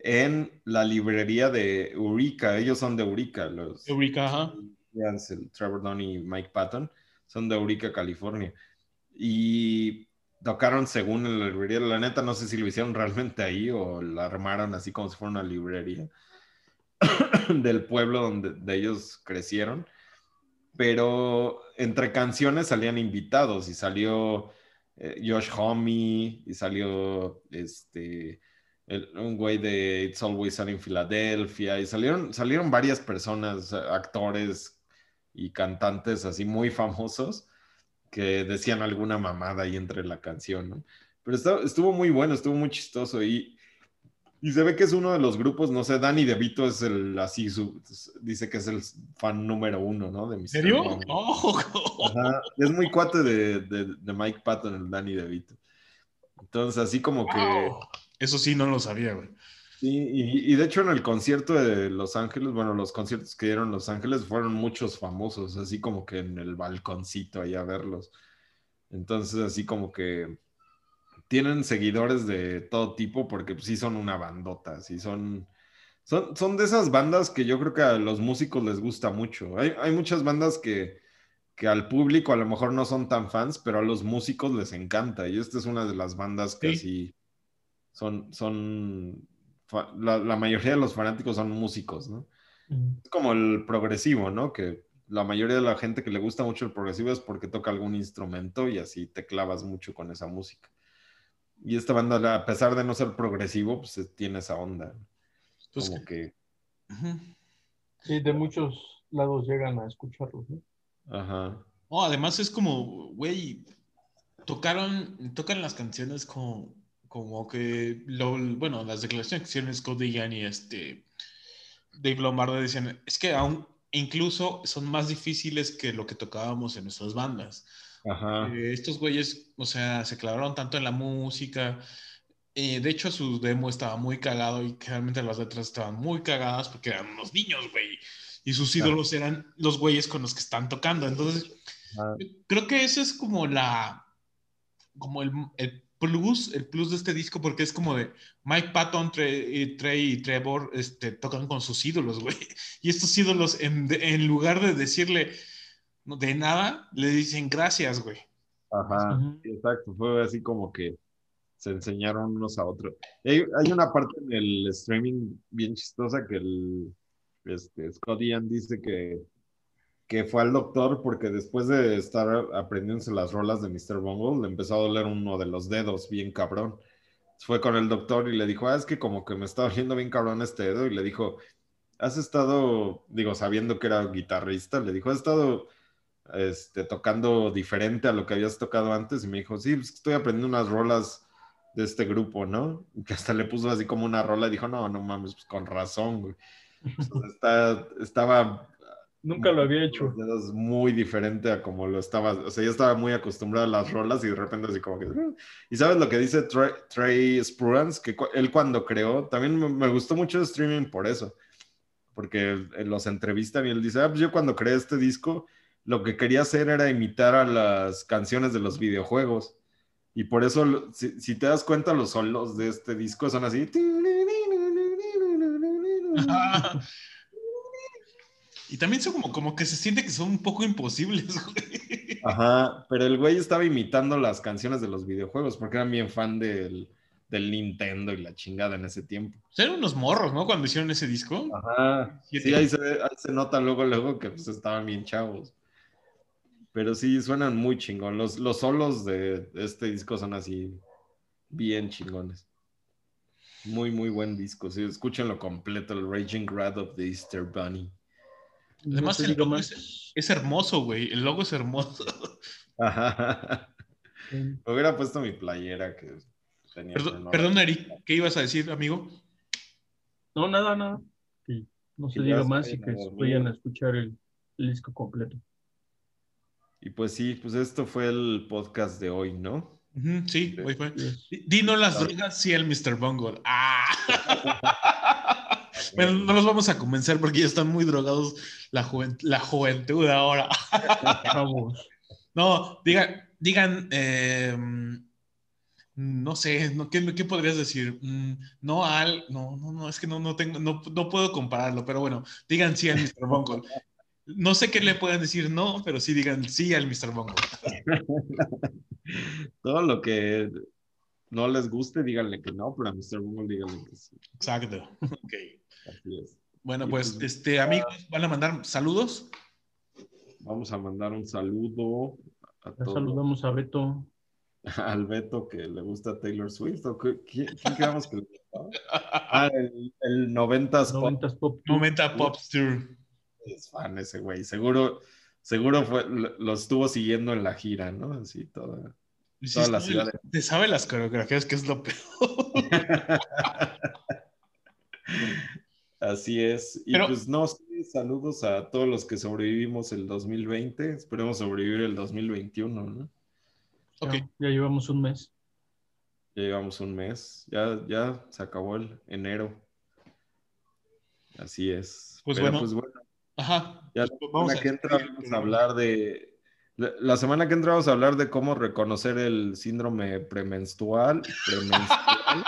en la librería de Eureka, ellos son de Eureka, los... Eureka, ajá. Trevor Dunn y Mike Patton, son de Eureka, California. Y tocaron según en la librería, la neta no sé si lo hicieron realmente ahí o la armaron así como si fuera una librería *coughs* del pueblo donde ellos crecieron pero entre canciones salían invitados y salió eh, Josh Homme y salió este un güey de It's Always Sunny in Philadelphia y salieron, salieron varias personas, actores y cantantes así muy *laughs* famosos que decían alguna mamada ahí entre la canción, ¿no? Pero estuvo muy bueno, estuvo muy chistoso y y se ve que es uno de los grupos, no sé, Danny DeVito es el así, dice que es el fan número uno, ¿no? De serio? Oh. Es muy cuate de, de, Mike Patton, el Danny DeVito. Entonces, así como que. Eso sí, no lo sabía, güey. Sí, y, y, de hecho en el concierto de Los Ángeles, bueno, los conciertos que dieron Los Ángeles fueron muchos famosos, así como que en el balconcito ahí a verlos. Entonces, así como que tienen seguidores de todo tipo porque pues, sí son una bandota, sí son, Son, son de esas bandas que yo creo que a los músicos les gusta mucho. Hay, hay muchas bandas que, que al público a lo mejor no son tan fans, pero a los músicos les encanta. Y esta es una de las bandas que Sí. sí son, son, la, la mayoría de los fanáticos son músicos, ¿no? Es como el progresivo, ¿no? Que la mayoría de la gente que le gusta mucho el progresivo es porque toca algún instrumento y así te clavas mucho con esa música. Y esta banda, a pesar de no ser progresivo, pues tiene esa onda. Pues, Como que. Sí, de muchos lados llegan a escucharlos, ¿no? ajá. No, además es como, güey, tocaron, tocan las canciones como, como que, lo, bueno, las declaraciones que hicieron Scott Dean y este Dave Lombardo decían, es que aún incluso son más difíciles que lo que tocábamos en nuestras bandas. Ajá. Eh, estos güeyes, o sea, se clavaron tanto en la música. eh, de hecho, su demo estaba muy cagado y realmente las letras estaban muy cagadas porque eran unos niños, güey. Y sus ídolos eran los güeyes con los que están tocando. Entonces, Ah. creo que eso es como la, como el, el plus, el plus de este disco, porque es como de Mike Patton, Trey, y Trey y Trevor este, tocan con sus ídolos, güey. *laughs* Y estos ídolos, en, en lugar de decirle no, de nada, le dicen gracias, güey. Ajá, exacto. Fue así como que se enseñaron unos a otros. Hay, hay una parte en el streaming bien chistosa que el este, Scott Ian dice que, que fue al doctor porque después de estar aprendiéndose las rolas de Mr. Bungle, le empezó a doler uno de los dedos bien cabrón. Fue con el doctor y le dijo, ah, es que como que me está doliendo bien cabrón este dedo. Y le dijo, has estado, digo, sabiendo que era guitarrista, le dijo, has estado este, tocando diferente a lo que habías tocado antes y me dijo, sí, pues estoy aprendiendo unas rolas de este grupo, ¿no? *laughs* Que hasta le puso así como una rola y dijo, no, no mames, pues con razón, güey. Pues, está, estaba Nunca lo había hecho. los dedos muy diferente a como lo estaba, o sea, yo estaba muy acostumbrado a las rolas y de repente así como que... Y sabes lo que dice Trey, Trey Spruance, que él cuando creó, también me, gustó mucho el streaming por eso, porque los entrevistan y él dice, ah, pues yo cuando creé este disco, lo que quería hacer era imitar a las canciones de los videojuegos. Y por eso, si, si te das cuenta, los solos de este disco son así. *laughs* *laughs* y también son como, como que se siente que son un poco imposibles, *laughs* güey. Ajá, pero el güey estaba imitando las canciones de los videojuegos porque era bien fan del, del Nintendo y la chingada en ese tiempo. Eran unos morros, ¿no? Cuando hicieron ese disco. Ajá. Sí, ahí se, ahí se nota luego, luego que pues, estaban bien chavos. Pero sí, suenan muy chingón. Los, los solos de este disco son así, bien chingones. Muy, muy buen disco. Sí, escúchenlo completo, el Raging Wrath of the Easter Bunny. Además, No el logo es, es hermoso, güey. El logo es hermoso. *laughs* Ajá. Hubiera puesto mi playera que tenía. Perdón, perdón, Eric, ¿qué ibas a decir, amigo? No, nada, nada. Sí, no se diga más y que vayan a escuchar el, el disco completo. Y pues sí, pues esto fue el podcast de hoy, ¿no? Sí, Sí. güey, fue. Dino las drogas, sí, el Mr. Bungle. ¡Ah! *laughs* Bueno, no los vamos a convencer porque ya están muy drogados la, juvent- la juventud ahora. *laughs* No, digan, digan, eh, no sé, no, ¿qué, qué podrías decir? Mm, no al, no, no, no, es que no, no tengo, no, no puedo compararlo, pero bueno, digan sí al Mr. Bungle. No sé qué le pueden decir no, pero sí digan sí al Mr. Bungle. *laughs* Todo lo que no les guste, díganle que no, pero a Mr. Bungle díganle que sí. Exacto. *laughs* Ok. Así es. Bueno, pues, pues, este, amigos, van a mandar saludos. Vamos a mandar un saludo a Ya todos. saludamos a Beto. *laughs* Al Beto que le gusta Taylor Swift. ¿o qué- ¿Quién, quién quedamos que le gustaba? Ah, el, el 90s pop 90s Pop Tour. Momenta Pop Tour. es fan ese güey. Seguro, seguro fue, lo, lo estuvo siguiendo en la gira, ¿no? Así toda. Sí, Toda la ciudad Te sabe las coreografías, que es lo peor. *laughs* Así es. Y Pero- pues no, sí, saludos a todos los que sobrevivimos el 2020. Esperemos sobrevivir el 2021, ¿no? Ya, Ok. ya llevamos un mes. Ya llevamos un mes, ya, ya se acabó el enero. Así es. Pues Pero, bueno, pues bueno, Ajá. ya Pues la vamos semana a que entra vamos a hablar de. La, la semana que entra vamos a hablar de cómo reconocer el síndrome premenstrual. premenstrual.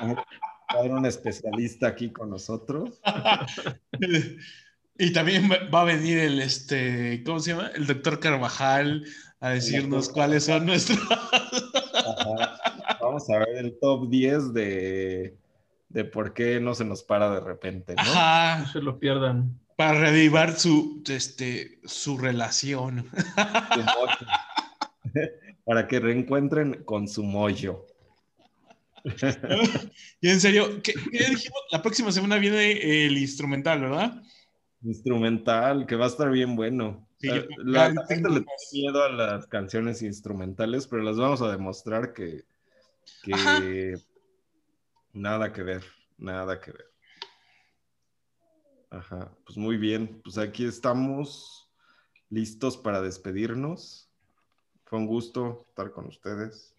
*laughs* Va a haber un especialista aquí con nosotros. *laughs* y también va a venir el, este, ¿cómo se llama? El doctor Carvajal a decirnos cuáles son nuestros. Vamos a ver el top 10 de, de por qué no se nos para de repente, ¿no? No se lo pierdan. Para reavivar su, este, su relación. *laughs* Para que reencuentren con su mollo. Y en serio, ¿qué, dijimos? La próxima semana viene el instrumental, ¿verdad? Instrumental, que va a estar bien bueno. la, gente le tiene miedo a las canciones instrumentales, pero las vamos a demostrar que, que nada que ver, nada que ver. Ajá, pues muy bien, pues aquí estamos listos para despedirnos. Fue un gusto estar con ustedes.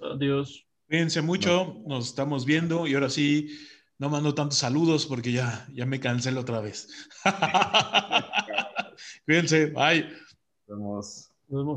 Adiós. Cuídense mucho, nos estamos viendo y ahora sí, no mando tantos saludos porque ya, ya me cancelo otra vez. *laughs* *laughs* Cuídense, bye. Nos vemos.